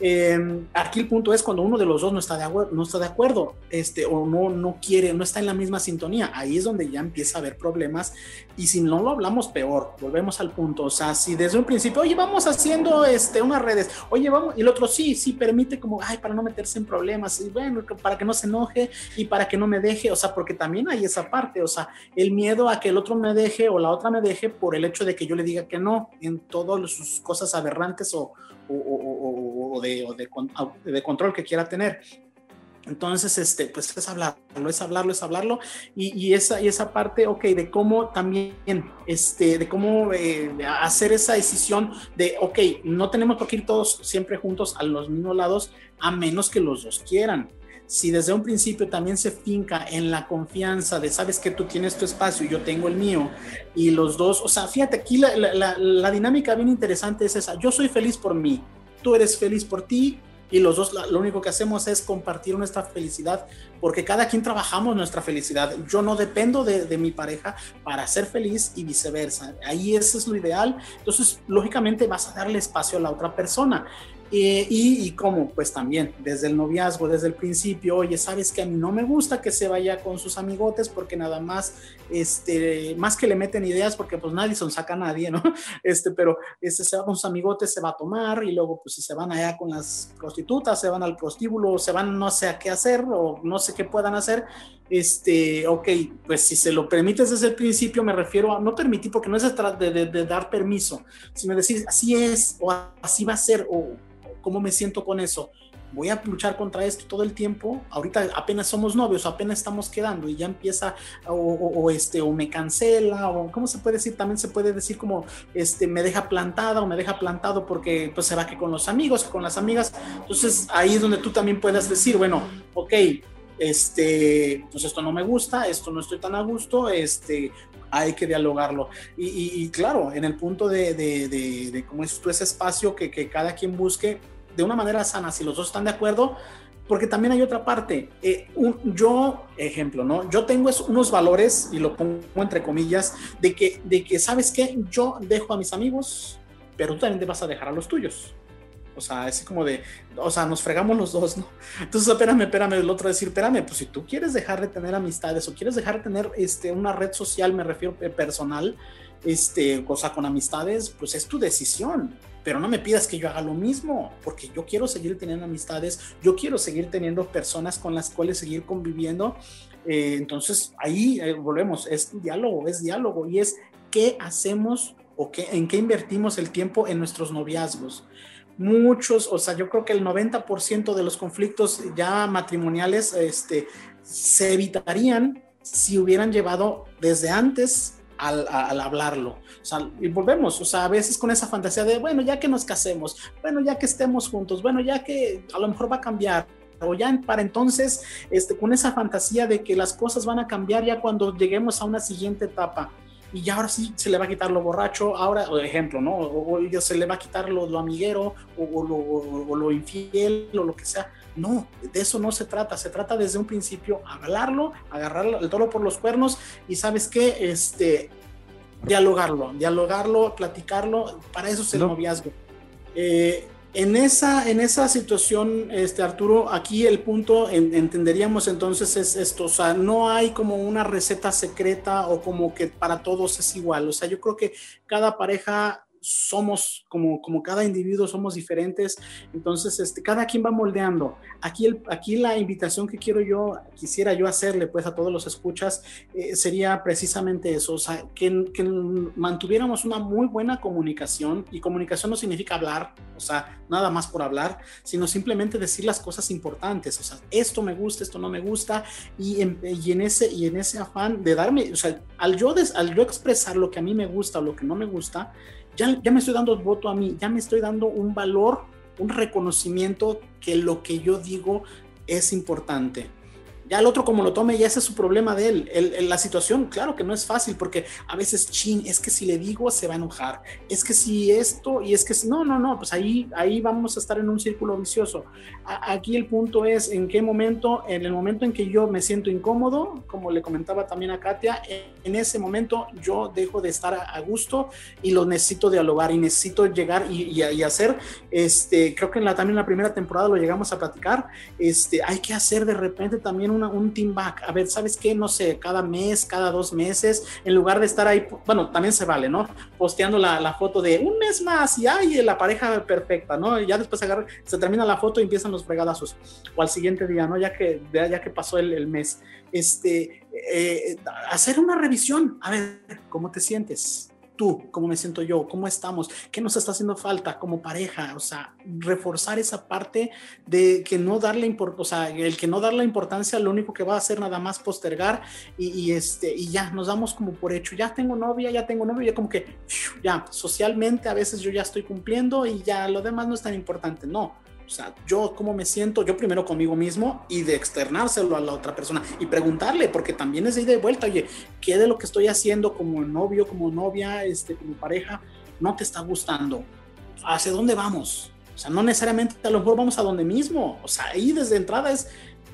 Eh, aquí el punto es cuando uno de los dos no está de, no está de acuerdo este, o no, no quiere, no está en la misma sintonía. Ahí es donde ya empieza a haber problemas y si no lo hablamos peor, volvemos al punto. O sea, si desde un principio, oye, vamos haciendo este, unas redes, oye, vamos, y el otro sí, sí permite como, ay, para no meterse en problemas, y bueno, para que no se enoje y para que no me deje, o sea, porque también hay esa parte, o sea, el miedo a que el otro me deje o la otra me deje por el hecho de que yo le diga que no en todas sus cosas aberrantes o, o, de, de, control que quiera tener. Entonces, este, pues es hablarlo, es hablarlo, es hablarlo. Y, esa, y esa parte, ok, de cómo también, este, de cómo eh, hacer esa decisión de, ok, no tenemos por qué ir todos siempre juntos a los mismos lados, a menos que los dos quieran si desde un principio también se finca en la confianza de sabes que tú tienes tu espacio y yo tengo el mío y los dos, o sea, fíjate aquí la, la, dinámica bien interesante es esa, yo soy feliz por mí, tú eres feliz por ti y los dos lo único que hacemos es compartir nuestra felicidad porque cada quien trabajamos nuestra felicidad. Yo no dependo de, de, mi pareja para ser feliz y viceversa. Ahí eso es lo ideal. Entonces, lógicamente vas a darle espacio a la otra persona y, cómo, pues también, desde el noviazgo, desde el principio, oye, sabes que a mí no me gusta que se vaya con sus amigotes porque nada más, este, más que le meten ideas, porque pues nadie son saca a nadie, ¿no? Este, pero este, se va con sus amigotes, se va a tomar y luego pues si se van allá con las prostitutas, se van al prostíbulo, se van no sé a qué hacer o no sé qué puedan hacer, este, ok, pues si se lo permites desde el principio, me refiero a no permitir, porque no es de, de, de dar permiso, sino decir, así es, o así va a ser, o cómo me siento con eso. Voy a luchar contra esto todo el tiempo. Ahorita apenas somos novios, apenas estamos quedando y ya empieza o, este o me cancela o cómo se puede decir. También se puede decir como este me deja plantada o me deja plantado porque pues se va que con los amigos, con las amigas. Entonces ahí es donde tú también puedes decir bueno, ok, este, pues esto no me gusta, esto no estoy tan a gusto, este, hay que dialogarlo. Y, claro, en el punto de, de, de, cómo es tú ese espacio que, cada quien busque de una manera sana, si los dos están de acuerdo, porque también hay otra parte. Eh, yo, ejemplo, ¿no? Yo tengo unos valores, y lo pongo entre comillas, de que, de que, ¿sabes qué? Yo dejo a mis amigos, pero tú también te vas a dejar a los tuyos. O sea, es como de, o sea, nos fregamos los dos, ¿no? Entonces, espérame, espérame, el otro decir, espérame, pues si tú quieres dejar de tener amistades o quieres dejar de tener este, una red social, me refiero eh, personal, este, cosa con amistades, pues es tu decisión. Pero no me pidas que yo haga lo mismo, porque yo quiero seguir teniendo amistades, yo quiero seguir teniendo personas con las cuales seguir conviviendo. Eh, entonces, ahí eh, volvemos, es diálogo, es diálogo y es qué hacemos o qué, en qué invertimos el tiempo en nuestros noviazgos muchos, o sea, yo creo que el 90% de los conflictos ya matrimoniales este, se evitarían si hubieran llevado desde antes al, hablarlo. O sea, y volvemos, o sea, a veces con esa fantasía de, bueno, ya que nos casemos, bueno, ya que estemos juntos, bueno, ya que a lo mejor va a cambiar, o ya para entonces, este, con esa fantasía de que las cosas van a cambiar ya cuando lleguemos a una siguiente etapa y ya ahora sí se le va a quitar lo borracho, ahora, por ejemplo, ¿no? O, se le va a quitar lo, lo amiguero o, lo, lo, infiel o lo que sea. No, de eso no se trata, se trata desde un principio hablarlo, agarrar el toro por los cuernos y sabes qué, este, dialogarlo, dialogarlo, platicarlo, para eso es el noviazgo. Eh, en esa, en esa situación, este, Arturo, aquí el punto entenderíamos entonces es esto, o sea, no hay como una receta secreta o como que para todos es igual, o sea, yo creo que cada pareja somos como, como cada individuo, somos diferentes, entonces este, cada quien va moldeando. Aquí, el, aquí la invitación que quiero yo, quisiera yo hacerle pues a todos los escuchas, eh, sería precisamente eso, o sea, que, que, mantuviéramos una muy buena comunicación y comunicación no significa hablar, o sea, nada más por hablar, sino simplemente decir las cosas importantes, o sea, esto me gusta, esto no me gusta, y en, y en, ese, y en ese afán de darme, o sea, al yo, al yo expresar lo que a mí me gusta o lo que no me gusta, ya, ya me estoy dando voto a mí, ya me estoy dando un valor, un reconocimiento que lo que yo digo es importante. Ya el otro como lo tome, ya ese es su problema de él. La situación, claro que no es fácil porque a veces, chin, es que si le digo se va a enojar. Es que si esto y es que si, no, no, no, pues ahí, ahí vamos a estar en un círculo vicioso. aquí el punto es en qué momento, en el momento en que yo me siento incómodo, como le comentaba también a Katia, en ese momento yo dejo de estar a, gusto y lo necesito dialogar y necesito llegar y, y, hacer, este, creo que en la, también en la primera temporada lo llegamos a platicar, este, hay que hacer de repente también un un team back. A ver, ¿sabes qué? No sé, cada mes, cada dos meses, en lugar de estar ahí, bueno, también se vale, ¿no? Posteando la, foto de un mes más y hay la pareja perfecta, ¿no? Y ya después agarra, se termina la foto y empiezan los fregadazos. O al siguiente día, ¿no? Ya que, ya que pasó el, el mes. Este, eh, hacer una revisión. A ver, ¿cómo te sientes? Tú, cómo me siento yo, cómo estamos, qué nos está haciendo falta como pareja, o sea, reforzar esa parte de que no darle importancia, o sea, el que no darle importancia lo único que va a hacer nada más postergar y, este, y ya, nos damos como por hecho, ya tengo novia, ya tengo novio, ya como que, ya, socialmente a veces yo ya estoy cumpliendo y ya lo demás no es tan importante, no, o sea, yo cómo me siento, yo primero conmigo mismo y de externárselo a la otra persona y preguntarle, porque también es de vuelta, oye, ¿qué de lo que estoy haciendo como novio, como novia, este, como pareja, no te está gustando? ¿Hacia dónde vamos? O sea, no necesariamente a lo mejor vamos a donde mismo. O sea, ahí desde entrada es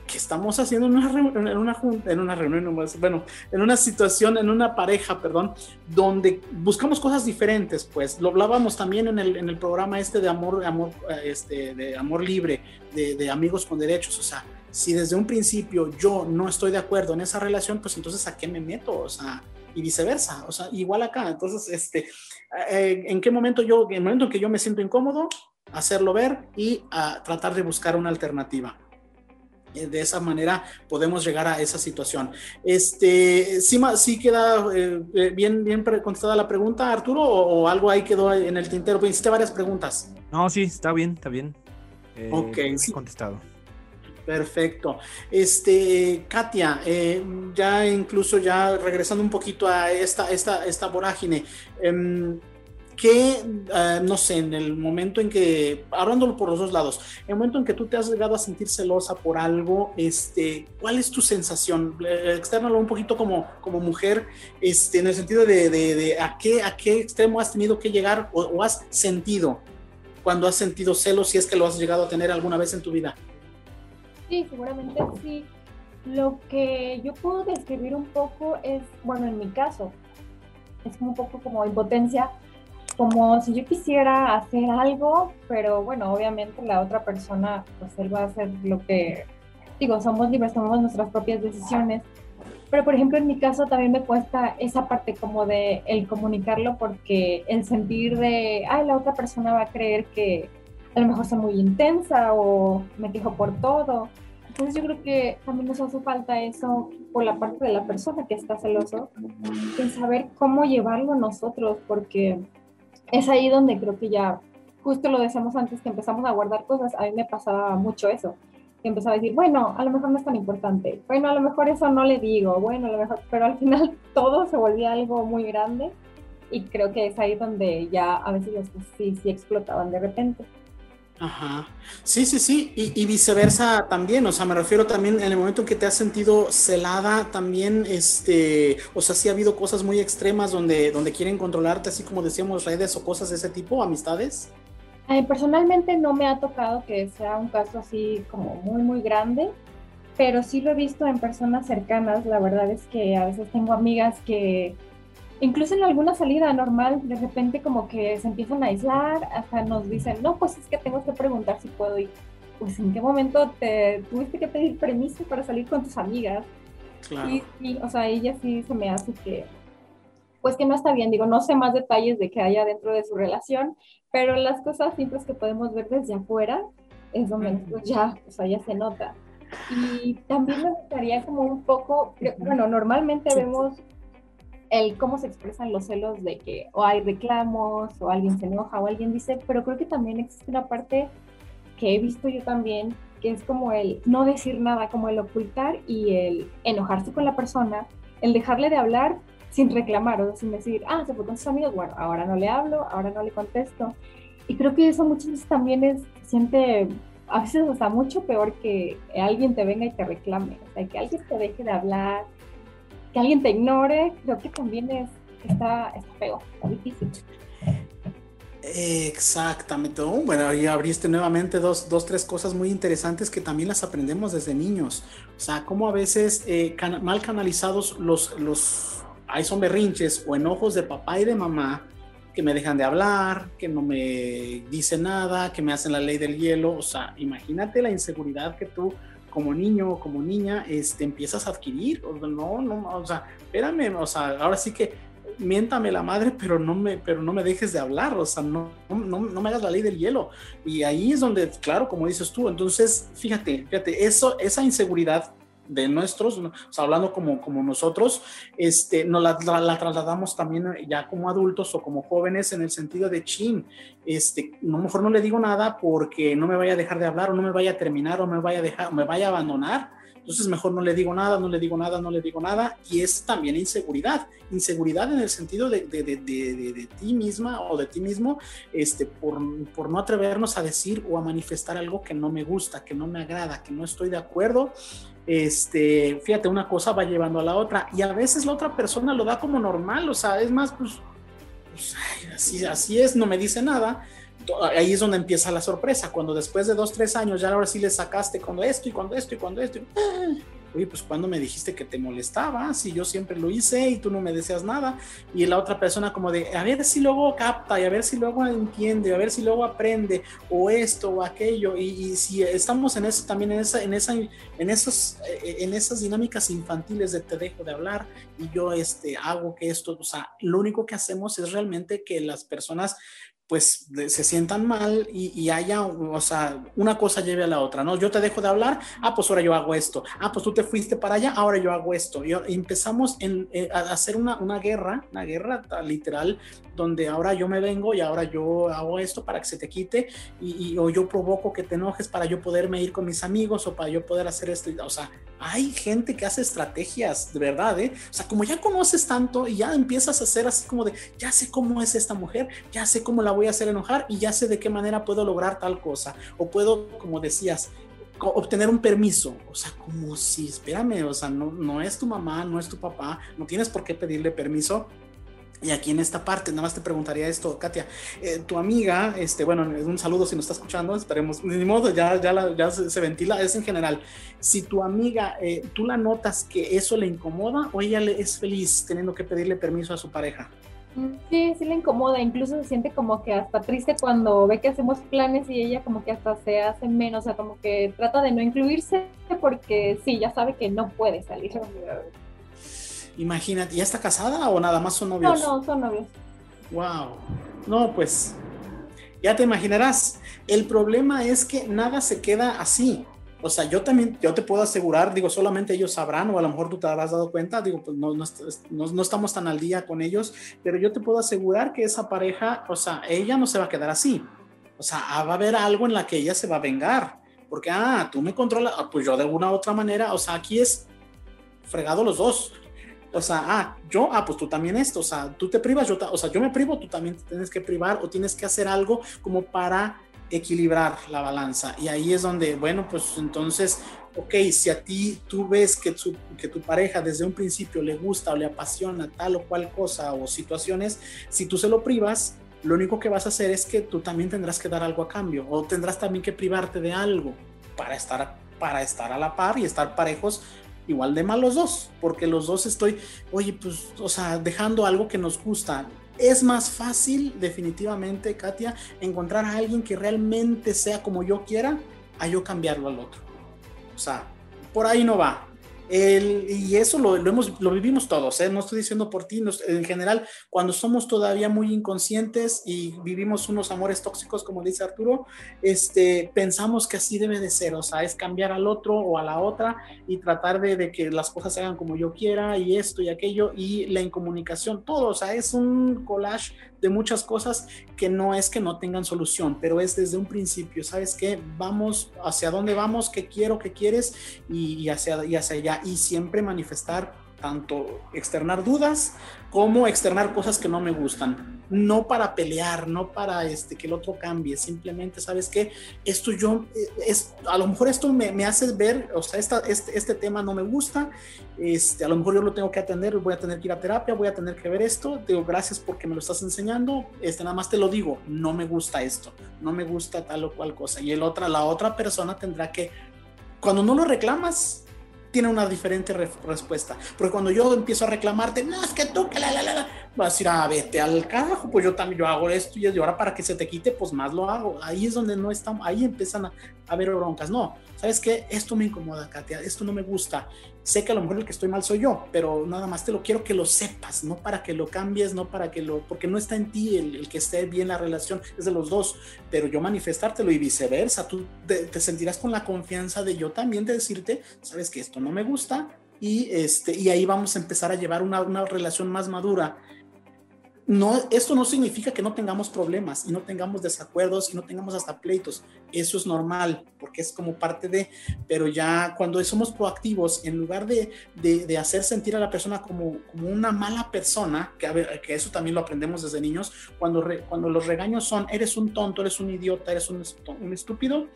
¿qué estamos haciendo en una, en una junta, en una reunión, bueno, en una situación, en una pareja, perdón, donde buscamos cosas diferentes, pues lo hablábamos también en el, en el programa este de amor, amor, este, de amor libre, de, de amigos con derechos, o sea, si desde un principio yo no estoy de acuerdo en esa relación, pues entonces a qué me meto, o sea, y viceversa, o sea, igual acá, entonces, este, eh, ¿en qué momento yo, en el momento en que yo me siento incómodo, hacerlo ver y a tratar de buscar una alternativa? Eh, de esa manera podemos llegar a esa situación. Este, ¿sí, sí queda eh, bien, bien contestada la pregunta, Arturo, o, algo ahí quedó en el tintero? Hiciste varias preguntas. No, sí, está bien, está bien. ok. Sí. contestado. Perfecto. Este, Katia, eh, ya incluso ya regresando un poquito a esta, esta, esta vorágine, eh, que, uh, no sé, en el momento en que, hablándolo por los dos lados, en el momento en que tú te has llegado a sentir celosa por algo, este, ¿cuál es tu sensación? Eh, externalo un poquito como, como mujer, este, en el sentido de, de, de a, qué, a qué extremo has tenido que llegar o, o has sentido cuando has sentido celos, si es que lo has llegado a tener alguna vez en tu vida. Sí, seguramente sí. Lo que yo puedo describir un poco es, bueno, en mi caso, es un poco como impotencia, como si yo quisiera hacer algo, pero bueno, obviamente la otra persona, pues él va a hacer lo que, digo, somos libres, tomamos nuestras propias decisiones. Pero por ejemplo, en mi caso también me cuesta esa parte como de el comunicarlo porque el sentir de, ay, la otra persona va a creer que a lo mejor soy muy intensa o me quejo por todo. Entonces yo creo que también nos hace falta eso por la parte de la persona que está celoso, en saber cómo llevarlo nosotros, porque es ahí donde creo que ya, justo lo decíamos antes, que empezamos a guardar cosas, a mí me pasaba mucho eso, que empezaba a decir, bueno, a lo mejor no es tan importante, bueno, a lo mejor eso no le digo, bueno, a lo mejor, pero al final todo se volvía algo muy grande. Y creo que es ahí donde ya a veces sí, sí explotaban de repente. Ajá. Sí, sí, sí. Y, y, viceversa también. O sea, me refiero también en el momento en que te has sentido celada, también, este, o sea, sí ha habido cosas muy extremas donde, donde quieren controlarte, así como decíamos, redes o cosas de ese tipo, amistades. Eh, personalmente no me ha tocado que sea un caso así como muy, muy grande, pero sí lo he visto en personas cercanas. La verdad es que a veces tengo amigas que incluso en alguna salida normal, de repente como que se empiezan a aislar, hasta nos dicen, no, pues es que tengo que preguntar si puedo ir. Pues en qué momento te tuviste que pedir permiso para salir con tus amigas. Claro. Y, y, o sea, ella sí se me hace que, pues que no está bien, digo, no sé más detalles de que haya dentro de su relación, pero las cosas simples que podemos ver desde afuera es donde pues ya, o sea, ya se nota. Y también me gustaría como un poco, bueno, normalmente vemos el cómo se expresan los celos de que o hay reclamos o alguien se enoja o alguien dice, pero creo que también existe una parte que he visto yo también, que es como el no decir nada, como el ocultar y el enojarse con la persona, el dejarle de hablar sin reclamar o sin decir, ah, se fue con sus amigos, bueno, ahora no le hablo, ahora no le contesto. Y creo que eso muchas veces también es, siente, a veces hasta mucho peor que alguien te venga y te reclame, o sea, que alguien te deje de hablar, que alguien te ignore, creo que también es, está, está feo, está difícil. Exactamente. Oh, bueno, ahí abriste nuevamente dos, dos, tres cosas muy interesantes que también las aprendemos desde niños. O sea, cómo a veces eh, mal canalizados los, los, ahí son berrinches o enojos de papá y de mamá que me dejan de hablar, que no me dicen nada, que me hacen la ley del hielo. O sea, imagínate la inseguridad que tú como niño o como niña este, empiezas a adquirir. No, no, o sea, espérame, o sea, ahora sí que miéntame la madre, pero no me, pero no me dejes de hablar, o sea, no, no, no, me hagas la ley del hielo. Y ahí es donde, claro, como dices tú, entonces, fíjate, fíjate, eso, esa inseguridad de nuestros, hablando como, como nosotros, este, nos la, la, la, trasladamos también ya como adultos o como jóvenes en el sentido de chin, este, a lo mejor no le digo nada porque no me vaya a dejar de hablar o no me vaya a terminar o me vaya a dejar, me vaya a abandonar. Entonces mejor no le digo nada, no le digo nada, no le digo nada. Y es también inseguridad. Inseguridad en el sentido de, de, de, de ti misma o de ti mismo, este, por, por, no atrevernos a decir o a manifestar algo que no me gusta, que no me agrada, que no estoy de acuerdo. Este, fíjate, una cosa va llevando a la otra. Y a veces la otra persona lo da como normal. O sea, es más, pues pues, así, así es, no me dice nada. Ahí es donde empieza la sorpresa, cuando después de dos, tres años ya ahora sí le sacaste cuando esto y cuando esto y cuando esto. Y, oye, pues cuando me dijiste que te molestaba, si yo siempre lo hice y tú no me deseas nada, y la otra persona como de, a ver si luego capta y a ver si luego entiende, a ver si luego aprende, o esto o aquello, y, si estamos en eso también, en, esa, en, esa, en, esos, eh, en esas dinámicas infantiles de te dejo de hablar y yo este, hago que esto, o sea, lo único que hacemos es realmente que las personas pues se sientan mal y, haya, o sea, una cosa lleve a la otra, ¿no? Yo te dejo de hablar, ah, pues ahora yo hago esto, ah, pues tú te fuiste para allá, ahora yo hago esto. Y empezamos eh, a hacer una, una, guerra, una guerra literal, donde ahora yo me vengo y ahora yo hago esto para que se te quite, y, o yo provoco que te enojes para yo poderme ir con mis amigos o para yo poder hacer esto. O sea, hay gente que hace estrategias, de verdad, ¿eh? O sea, como ya conoces tanto y ya empiezas a hacer así como de, ya sé cómo es esta mujer, ya sé cómo la voy a hacer enojar y ya sé de qué manera puedo lograr tal cosa. O puedo, como decías, obtener un permiso. O sea, como si, espérame, o sea, no, no es tu mamá, no es tu papá, no tienes por qué pedirle permiso. Y aquí en esta parte, nada más te preguntaría esto, Katia, eh, tu amiga, este, bueno, un saludo si nos está escuchando, esperemos, ni modo, ya, ya, ya se, ventila, es en general. Si tu amiga, eh, tú la notas que eso le incomoda o ella le es feliz teniendo que pedirle permiso a su pareja. Sí, sí le incomoda, incluso se siente como que hasta triste cuando ve que hacemos planes y ella como que hasta se hace menos, o sea, como que trata de no incluirse porque sí, ya sabe que no puede salir. Imagínate, ¿ya está casada o nada más son novios? No, no, son novios. Wow. No, pues ya te imaginarás. El problema es que nada se queda así. O sea, yo también, yo te puedo asegurar, digo, solamente ellos sabrán, o a lo mejor tú te habrás dado cuenta, digo, pues no, no, no, estamos tan al día con ellos, pero yo te puedo asegurar que esa pareja, o sea, ella no se va a quedar así. O sea, ah, va a haber algo en la que ella se va a vengar, porque, ah, tú me controlas, ah, pues yo de alguna u otra manera, o sea, aquí es fregado los dos. O sea, ah, yo, ah, pues tú también esto, o sea, tú te privas, yo, o sea, yo me privo, tú también te tienes que privar o tienes que hacer algo como para equilibrar la balanza. Y ahí es donde, bueno, pues entonces, ok, si a ti tú ves que tu, que tu pareja desde un principio le gusta o le apasiona tal o cual cosa o situaciones, si tú se lo privas, lo único que vas a hacer es que tú también tendrás que dar algo a cambio o tendrás también que privarte de algo para estar, para estar a la par y estar parejos igual de mal los dos, porque los dos estoy, oye, pues, o sea, dejando algo que nos gusta. Es más fácil, definitivamente, Katia, encontrar a alguien que realmente sea como yo quiera, a yo cambiarlo al otro. O sea, por ahí no va. El, y eso lo, lo, hemos, lo vivimos todos, ¿eh? no estoy diciendo por ti, en general, cuando somos todavía muy inconscientes y vivimos unos amores tóxicos, como dice Arturo, este, pensamos que así debe de ser, o sea, es cambiar al otro o a la otra y tratar de, de que las cosas se hagan como yo quiera y esto y aquello y la incomunicación, todo, o sea, es un collage de muchas cosas que no es que no tengan solución, pero es desde un principio, ¿sabes qué? Vamos hacia dónde vamos, qué quiero, qué quieres y, hacia, y hacia allá y siempre manifestar tanto externar dudas como externar cosas que no me gustan. No para pelear, no para este, que el otro cambie, simplemente, ¿sabes qué? Esto yo, eh, es, a lo mejor esto me, me hace ver, o sea, esta, este, este tema no me gusta, este, a lo mejor yo lo tengo que atender, voy a tener que ir a terapia, voy a tener que ver esto, digo, gracias porque me lo estás enseñando, este, nada más te lo digo, no me gusta esto, no me gusta tal o cual cosa. Y el otra, la otra persona tendrá que, cuando no lo reclamas, tiene una diferente respuesta. Porque cuando yo empiezo a reclamarte, no, es que tú, que la, la, la, vas a decir, ah, vete al carajo, pues yo también, yo hago esto y ahora para que se te quite, pues más lo hago. Ahí es donde no estamos, ahí empiezan a, a haber broncas. No, ¿sabes qué? Esto me incomoda, Katia, esto no me gusta. Sé que a lo mejor el que estoy mal soy yo, pero nada más te lo quiero que lo sepas, no para que lo cambies, no para que lo, porque no está en ti el, que esté bien la relación, es de los dos, pero yo manifestártelo y viceversa, tú te, sentirás con la confianza de yo también de decirte, sabes que esto no me gusta, y, este, y ahí vamos a empezar a llevar una, una relación más madura no, esto no significa que no tengamos problemas y no tengamos desacuerdos y no tengamos hasta pleitos. Eso es normal porque es como parte de, pero ya cuando somos proactivos, en lugar de, de, hacer sentir a la persona como, como una mala persona, que, que eso también lo aprendemos desde niños, cuando, cuando los regaños son, eres un tonto, eres un idiota, eres un, un estúpido,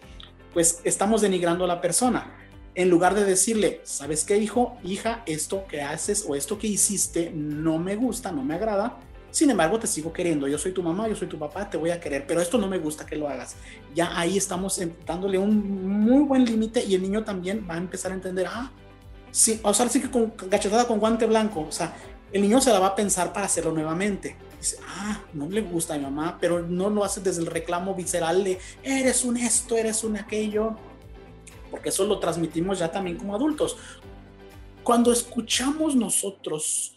pues estamos denigrando a la persona en lugar de decirle, ¿sabes qué, hijo, hija, esto que haces o esto que hiciste no me gusta, no me agrada, Sin embargo, te sigo queriendo. Yo soy tu mamá, yo soy tu papá, te voy a querer, pero esto no me gusta que lo hagas. Ya ahí estamos dándole un muy buen límite y el niño también va a empezar a entender, ah, sí, o sea, sí que con gachetada con guante blanco, o sea, el niño se la va a pensar para hacerlo nuevamente. Dice, ah, no le gusta a mi mamá, pero no lo hace desde el reclamo visceral de, eres un esto, eres un aquello, porque eso lo transmitimos ya también como adultos. Cuando escuchamos nosotros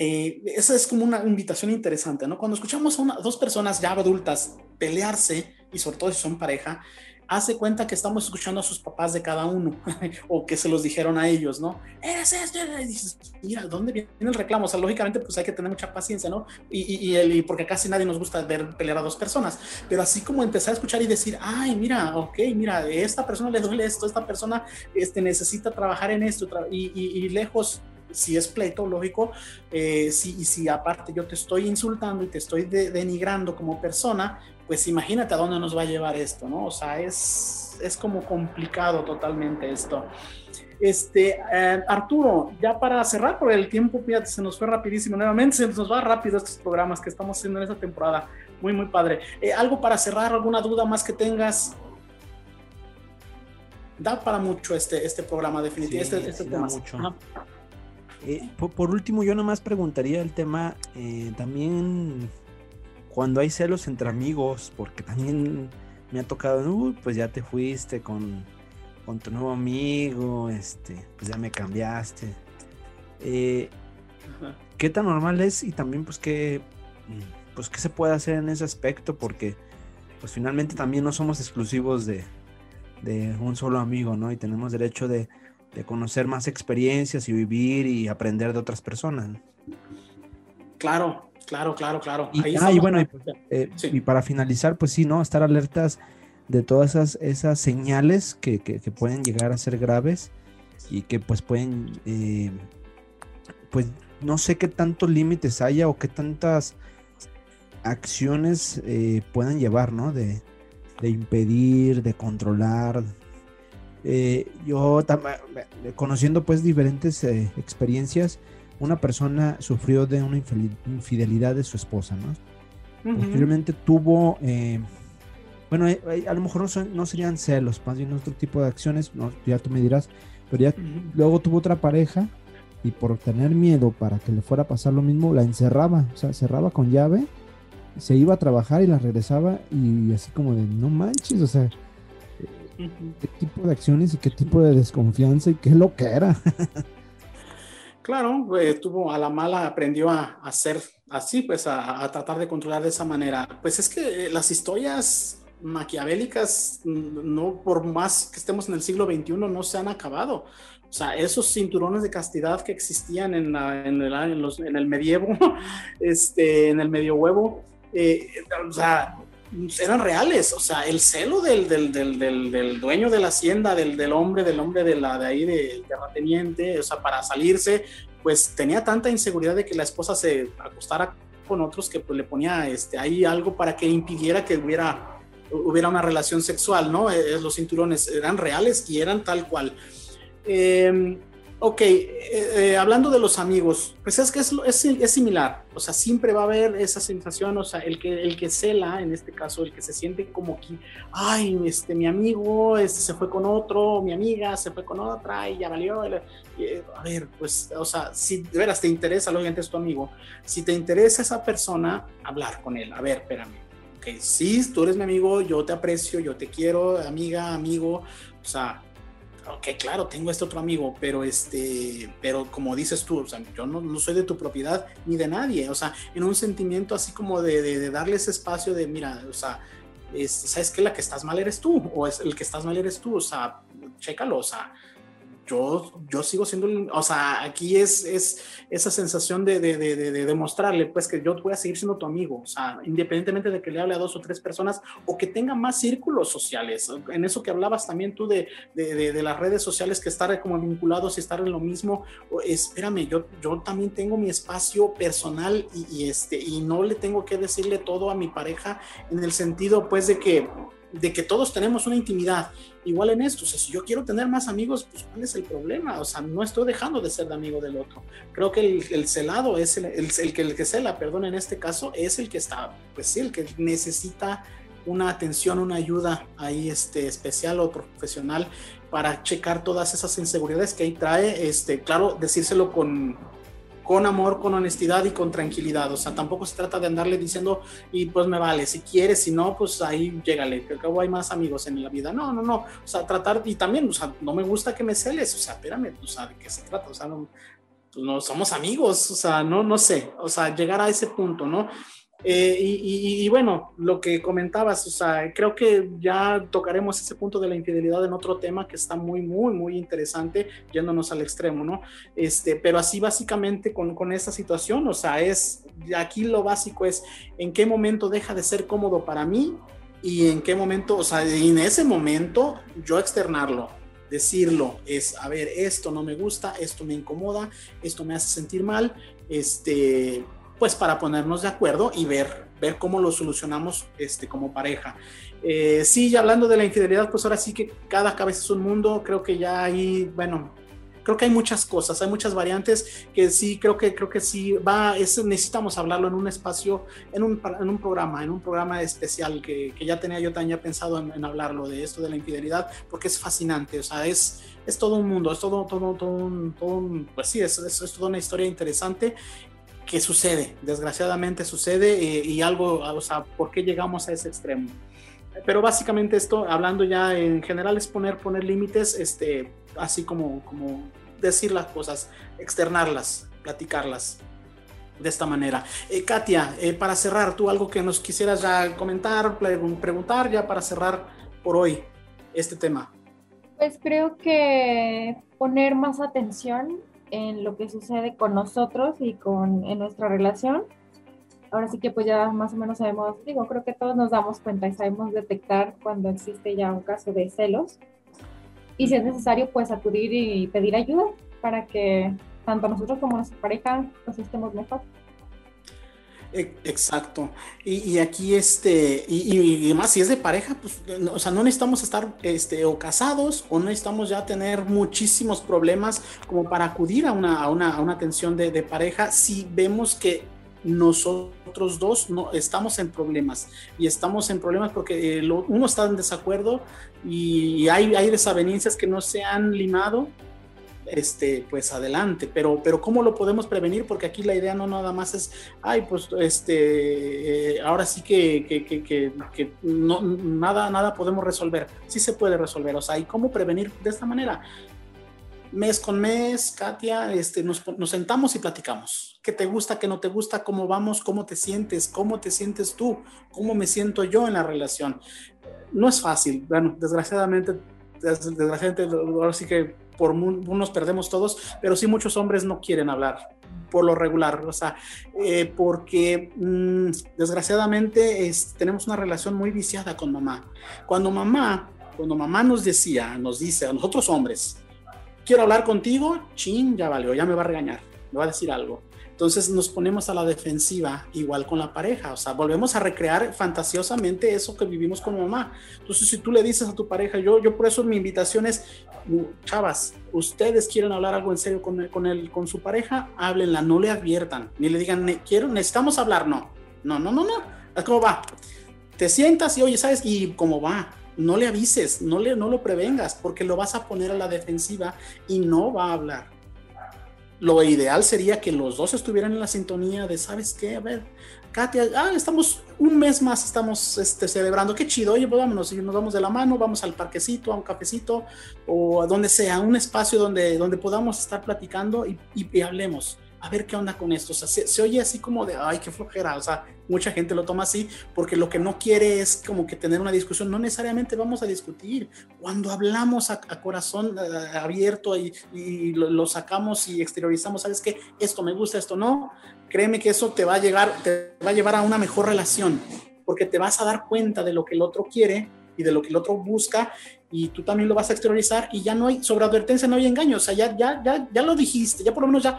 eh, esa es como una invitación interesante, ¿no? Cuando escuchamos a dos personas ya adultas pelearse, y sobre todo si son pareja, hace cuenta que estamos escuchando a sus papás de cada uno, o que se los dijeron a ellos, ¿no? Eres esto, y dices, mira, ¿dónde viene el reclamo? O sea, lógicamente, pues hay que tener mucha paciencia, ¿no? Y, porque casi nadie nos gusta ver pelear a dos personas, pero así como empezar a escuchar y decir, ay, mira, ok, mira, esta persona le duele esto, esta persona este, necesita trabajar en esto, y lejos si es pleito, lógico, eh, si, y si aparte yo te estoy insultando y te estoy denigrando como persona, pues imagínate a dónde nos va a llevar esto, ¿no? O sea, es, es como complicado totalmente esto. Este, eh, Arturo, ya para cerrar, por el tiempo, fíjate, se nos fue rapidísimo, nuevamente se nos va rápido estos programas que estamos haciendo en esta temporada, muy, muy padre. Eh, ¿Algo para cerrar, alguna duda más que tengas? Da para mucho este, este programa, definitivamente, este, este tema. Mucho. Eh, por, último, yo nomás preguntaría el tema eh, también cuando hay celos entre amigos, porque también me ha tocado, pues ya te fuiste con, con, tu nuevo amigo, este, pues ya me cambiaste. Eh, ¿Qué tan normal es y también pues qué, pues qué se puede hacer en ese aspecto? Porque pues finalmente también no somos exclusivos de, de un solo amigo, ¿no? Y tenemos derecho de, de conocer más experiencias y vivir y aprender de otras personas. Claro, claro, claro, claro. Y, ah, bueno, eh, y, para finalizar, pues sí, ¿no? Estar alertas de todas esas, esas señales que, pueden llegar a ser graves y que pues pueden, eh, pues no sé qué tantos límites haya o qué tantas acciones eh, puedan llevar, ¿no? De, de impedir, de controlar, eh, yo conociendo pues diferentes eh, experiencias, una persona sufrió de una infidelidad de su esposa, ¿no? Posteriormente tuvo, eh, bueno, a lo mejor no, serían celos, más bien otro tipo de acciones, ya tú me dirás, pero ya luego tuvo otra pareja y por tener miedo para que le fuera a pasar lo mismo, la encerraba, o sea, cerraba con llave, se iba a trabajar y la regresaba y así como de, no manches, o sea, qué tipo de acciones y qué tipo de desconfianza y qué lo que era. claro, pues, tuvo a la mala, aprendió a, hacer así, pues a, tratar de controlar de esa manera. Pues es que eh, las historias maquiavélicas, mm, no por más que estemos en el siglo XXI, no se han acabado. O sea, esos cinturones de castidad que existían en, en, el, en, el, medievo, este, en el medioevo, eh, o sea, eran reales, o sea, el celo del, del, del, del dueño de la hacienda, del, hombre, del hombre de, la, de ahí, de terrateniente, o sea, para salirse, pues tenía tanta inseguridad de que la esposa se acostara con otros que pues, le ponía este, ahí algo para que impidiera que hubiera, hubiera una relación sexual, ¿no? Eh, los cinturones eran reales y eran tal cual. Eh, Ok, eh, eh, hablando de los amigos, pues es que es, es, similar, o sea, siempre va a haber esa sensación, o sea, el que, el que cela, en este caso, el que se siente como que, ay, este, mi amigo este, se fue con otro, mi amiga se fue con otra y ya valió. Eh, a ver, pues, o sea, si de veras te interesa, lógicamente es tu amigo, si te interesa esa persona, hablar con él, a ver, espérame, ok, sí, tú eres mi amigo, yo te aprecio, yo te quiero, amiga, amigo, o sea, ok, claro, tengo este otro amigo, pero este, pero como dices tú, o sea, yo no, no, soy de tu propiedad ni de nadie, o sea, en un sentimiento así como de, de, darle ese espacio de, mira, o sea, es, sabes que la que estás mal eres tú, o es el que estás mal eres tú, o sea, chécalo, o sea, yo, yo sigo siendo, o sea, aquí es, es esa sensación de, de, de, de, demostrarle, pues, que yo voy a seguir siendo tu amigo, o sea, independientemente de que le hable a dos o tres personas o que tenga más círculos sociales. En eso que hablabas también tú de, las redes sociales, que estar como vinculados y estar en lo mismo, espérame, yo, yo también tengo mi espacio personal y, y, este, y no le tengo que decirle todo a mi pareja en el sentido, pues, de que de que todos tenemos una intimidad. Igual en esto, o sea, si yo quiero tener más amigos, pues ¿cuál es el problema? O sea, no estoy dejando de ser de amigo del otro. Creo que el, el celado es el, el, que, el que cela, perdón, en este caso, es el que está, pues sí, el que necesita una atención, una ayuda ahí este, especial o profesional para checar todas esas inseguridades que ahí trae. Este, claro, decírselo con, con amor, con honestidad y con tranquilidad. O sea, tampoco se trata de andarle diciendo, y pues me vale, si quieres, si no, pues ahí llégale, que acabo hay más amigos en la vida. No, no, no. O sea, tratar, y también, o sea, no me gusta que me celes, o sea, espérame, o sea, ¿de qué se trata? O sea, no, pues no somos amigos, o sea, no, no sé, o sea, llegar a ese punto, ¿no? Eh, y, bueno, lo que comentabas, o sea, creo que ya tocaremos ese punto de la infidelidad en otro tema que está muy, muy, muy interesante, yéndonos al extremo, ¿no? Este, pero así básicamente con, con esta situación, o sea, es, aquí lo básico es en qué momento deja de ser cómodo para mí y en qué momento, o sea, en ese momento yo externarlo, decirlo, es, a ver, esto no me gusta, esto me incomoda, esto me hace sentir mal, este, pues para ponernos de acuerdo y ver, ver cómo lo solucionamos este, como pareja. Eh, sí, ya hablando de la infidelidad, pues ahora sí que cada cabeza es un mundo, creo que ya hay, bueno, creo que hay muchas cosas, hay muchas variantes que sí, creo que, creo que sí, va, es, necesitamos hablarlo en un espacio, en un, en un programa, en un programa especial que, que ya tenía yo también pensado en, hablarlo de esto de la infidelidad, porque es fascinante, o sea, es, es todo un mundo, es todo, todo, todo, todo pues sí, es, es, es toda una historia interesante que sucede, desgraciadamente sucede eh, y algo, o sea, ¿por qué llegamos a ese extremo? Pero básicamente esto, hablando ya en general, es poner, poner límites, este, así como, como decir las cosas, externarlas, platicarlas de esta manera. Eh, Katia, eh, para cerrar, tú algo que nos quisieras ya comentar, preguntar ya para cerrar por hoy este tema. Pues creo que poner más atención en lo que sucede con nosotros y con en nuestra relación. Ahora sí que pues ya más o menos sabemos, digo, creo que todos nos damos cuenta y sabemos detectar cuando existe ya un caso de celos. Y si es necesario, pues acudir y pedir ayuda para que tanto nosotros como nuestra pareja pues estemos mejor. E, exacto. Y, aquí, este, y, además, si es de pareja, pues, o sea, no necesitamos estar este, o casados o no necesitamos ya tener muchísimos problemas como para acudir a una, a una, a una atención de, de, pareja si vemos que nosotros dos no estamos en problemas y estamos en problemas porque eh, uno está en desacuerdo y hay, hay desavenencias que no se han limado este, pues adelante, pero, pero ¿cómo lo podemos prevenir? Porque aquí la idea no nada más es, ay, pues este, eh, ahora sí que, que, que, no, nada, nada podemos resolver, sí se puede resolver, o sea, ¿y cómo prevenir de esta manera? Mes con mes, Katia, este, nos, nos sentamos y platicamos. ¿Qué te gusta, qué no te gusta? ¿Cómo vamos? ¿Cómo te sientes? ¿Cómo te sientes tú? ¿Cómo me siento yo en la relación? No es fácil, bueno, desgraciadamente, desgraciadamente, ahora sí que por unos perdemos todos, pero sí muchos hombres no quieren hablar por lo regular, o sea, eh, porque mm, desgraciadamente tenemos una relación muy viciada con mamá. Cuando mamá, cuando mamá nos decía, nos dice a nosotros hombres, quiero hablar contigo, chin, ya valió, ya me va a regañar, me va a decir algo. Entonces nos ponemos a la defensiva igual con la pareja, o sea, volvemos a recrear fantasiosamente eso que vivimos con mamá. Entonces si tú le dices a tu pareja, yo, yo por eso mi invitación es, chavas, ustedes quieren hablar algo en serio con, el, con su pareja, háblenla, no le adviertan, ni le digan, quiero, necesitamos hablar, no, no, no, no, no, ¿cómo va? Te sientas y oye, ¿sabes? ¿Y cómo va? No le avises, no, le, no lo prevengas, porque lo vas a poner a la defensiva y no va a hablar lo ideal sería que los dos estuvieran en la sintonía de, ¿sabes qué? A ver, Katia, ah, estamos un mes más, estamos este, celebrando, qué chido, oye, pues vámonos, y nos vamos de la mano, vamos al parquecito, a un cafecito, o a donde sea, un espacio donde, donde podamos estar platicando y, y hablemos a ver qué onda con esto. O sea, se, oye así como de, ay, qué flojera. O sea, mucha gente lo toma así porque lo que no quiere es como que tener una discusión. No necesariamente vamos a discutir. Cuando hablamos a, corazón eh, abierto y, lo, sacamos y exteriorizamos, ¿sabes qué? Esto me gusta, esto no. Créeme que eso te va a llegar, te va a llevar a una mejor relación porque te vas a dar cuenta de lo que el otro quiere y de lo que el otro busca y tú también lo vas a exteriorizar y ya no hay, sobre advertencia no hay engaño, o sea, ya, ya, ya, ya lo dijiste, ya por lo menos ya,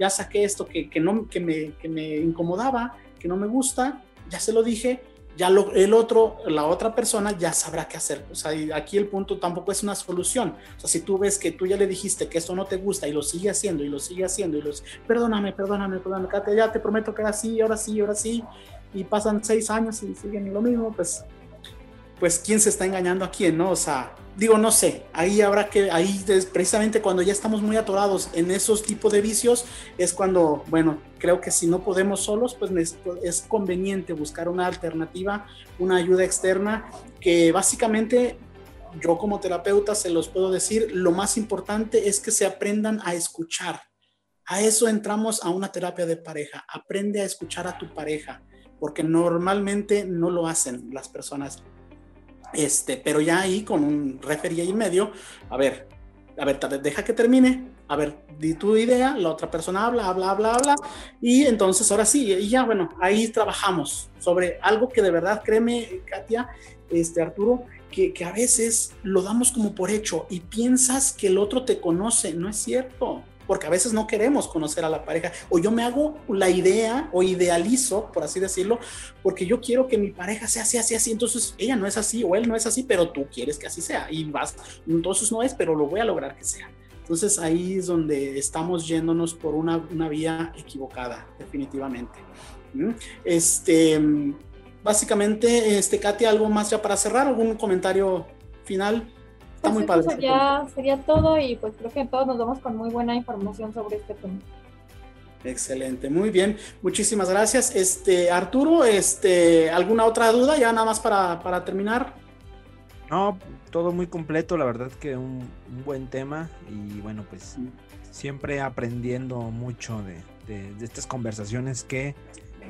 ya saqué esto que, que no, que, me, que me incomodaba, que no me gusta, ya se lo dije ya lo, el otro, la otra persona ya sabrá qué hacer. O sea, aquí el punto tampoco es una solución. O sea, si tú ves que tú ya le dijiste que esto no te gusta y lo sigue haciendo y lo sigue haciendo y los, perdóname, perdóname, perdóname, ya te prometo que ahora sí, ahora sí, ahora sí, y pasan seis años y siguen lo mismo, pues, pues, ¿quién se está engañando a quién, no? O sea, digo, no sé, ahí habrá que, ahí precisamente cuando ya estamos muy atorados en esos tipos de vicios, es cuando, bueno, creo que si no podemos solos, pues es conveniente buscar una alternativa, una ayuda externa, que básicamente yo como terapeuta se los puedo decir, lo más importante es que se aprendan a escuchar. A eso entramos a una terapia de pareja. Aprende a escuchar a tu pareja, porque normalmente no lo hacen las personas este, pero ya ahí con un referee ahí en medio, a ver, a ver, deja que termine, a ver, di tu idea, la otra persona habla, habla, habla, habla, y entonces ahora sí, y ya bueno, ahí trabajamos sobre algo que de verdad, créeme, Katia, este, Arturo, que, que a veces lo damos como por hecho y piensas que el otro te conoce, no es cierto porque a veces no queremos conocer a la pareja, o yo me hago la idea o idealizo, por así decirlo, porque yo quiero que mi pareja sea así, así, así, entonces ella no es así o él no es así, pero tú quieres que así sea y vas, entonces no es, pero lo voy a lograr que sea. Entonces ahí es donde estamos yéndonos por una, una vía equivocada, definitivamente. ¿Mm? Este, básicamente, este, Katia, ¿algo más ya para cerrar? ¿Algún comentario final? Está muy padre. Sería, sería todo y pues creo que todos nos vamos con muy buena información sobre este tema. Excelente, muy bien, muchísimas gracias. Este Arturo, este, ¿alguna otra duda ya nada más para, para terminar? No, todo muy completo, la verdad que un, buen tema y bueno, pues siempre aprendiendo mucho de, de, estas conversaciones que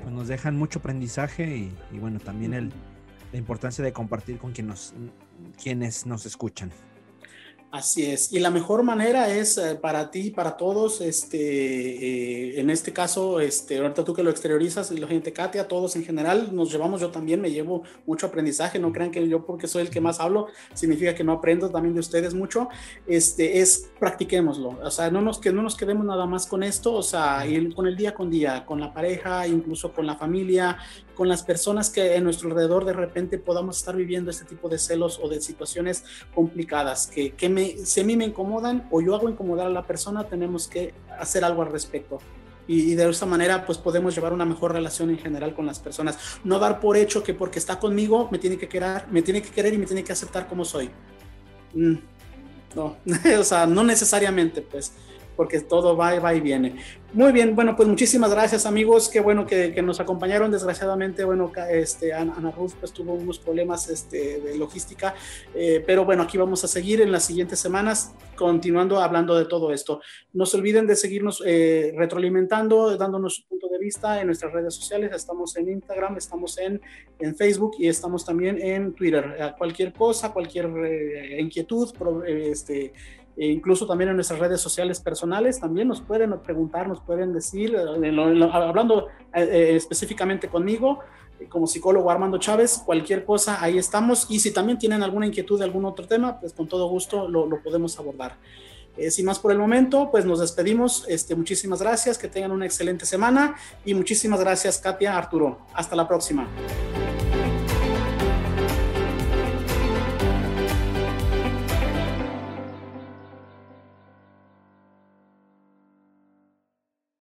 pues, nos dejan mucho aprendizaje y, y bueno, también el, la importancia de compartir con quien nos, quienes nos escuchan. Así es. Y la mejor manera es eh, para ti, para todos, este, eh, en este caso, este, ahorita tú que lo exteriorizas, y la gente, Katia, todos en general, nos llevamos, yo también me llevo mucho aprendizaje, no crean que yo porque soy el que más hablo, significa que no aprendo también de ustedes mucho, este, es practiquémoslo, o sea, no nos, que no nos quedemos nada más con esto, o sea, con el día con día, con la pareja, incluso con la familia, con las personas que en nuestro alrededor de repente podamos estar viviendo este tipo de celos o de situaciones complicadas que, que me, si a mí me incomodan o yo hago incomodar a la persona, tenemos que hacer algo al respecto. Y, de esa manera pues podemos llevar una mejor relación en general con las personas. No dar por hecho que porque está conmigo me tiene que querer, me tiene que querer y me tiene que aceptar como soy. Mm, no, o sea, no necesariamente pues porque todo va, va y viene. Muy bien, bueno, pues muchísimas gracias amigos, qué bueno que, que nos acompañaron. Desgraciadamente, bueno, este, Ana, Ruth pues tuvo unos problemas este, de logística, eh, pero bueno, aquí vamos a seguir en las siguientes semanas continuando hablando de todo esto. No se olviden de seguirnos eh, retroalimentando, dándonos su punto de vista en nuestras redes sociales. Estamos en Instagram, estamos en, en Facebook y estamos también en Twitter. cualquier cosa, cualquier eh, inquietud, este e incluso también en nuestras redes sociales personales, también nos pueden preguntar, nos pueden decir, eh, hablando eh, eh, específicamente conmigo, como psicólogo Armando Chávez, cualquier cosa, ahí estamos. Y si también tienen alguna inquietud de algún otro tema, pues con todo gusto lo, podemos abordar. sin más por el momento, pues nos despedimos. Este, muchísimas gracias, que tengan una excelente semana y muchísimas gracias, Katia, Arturo. Hasta la próxima.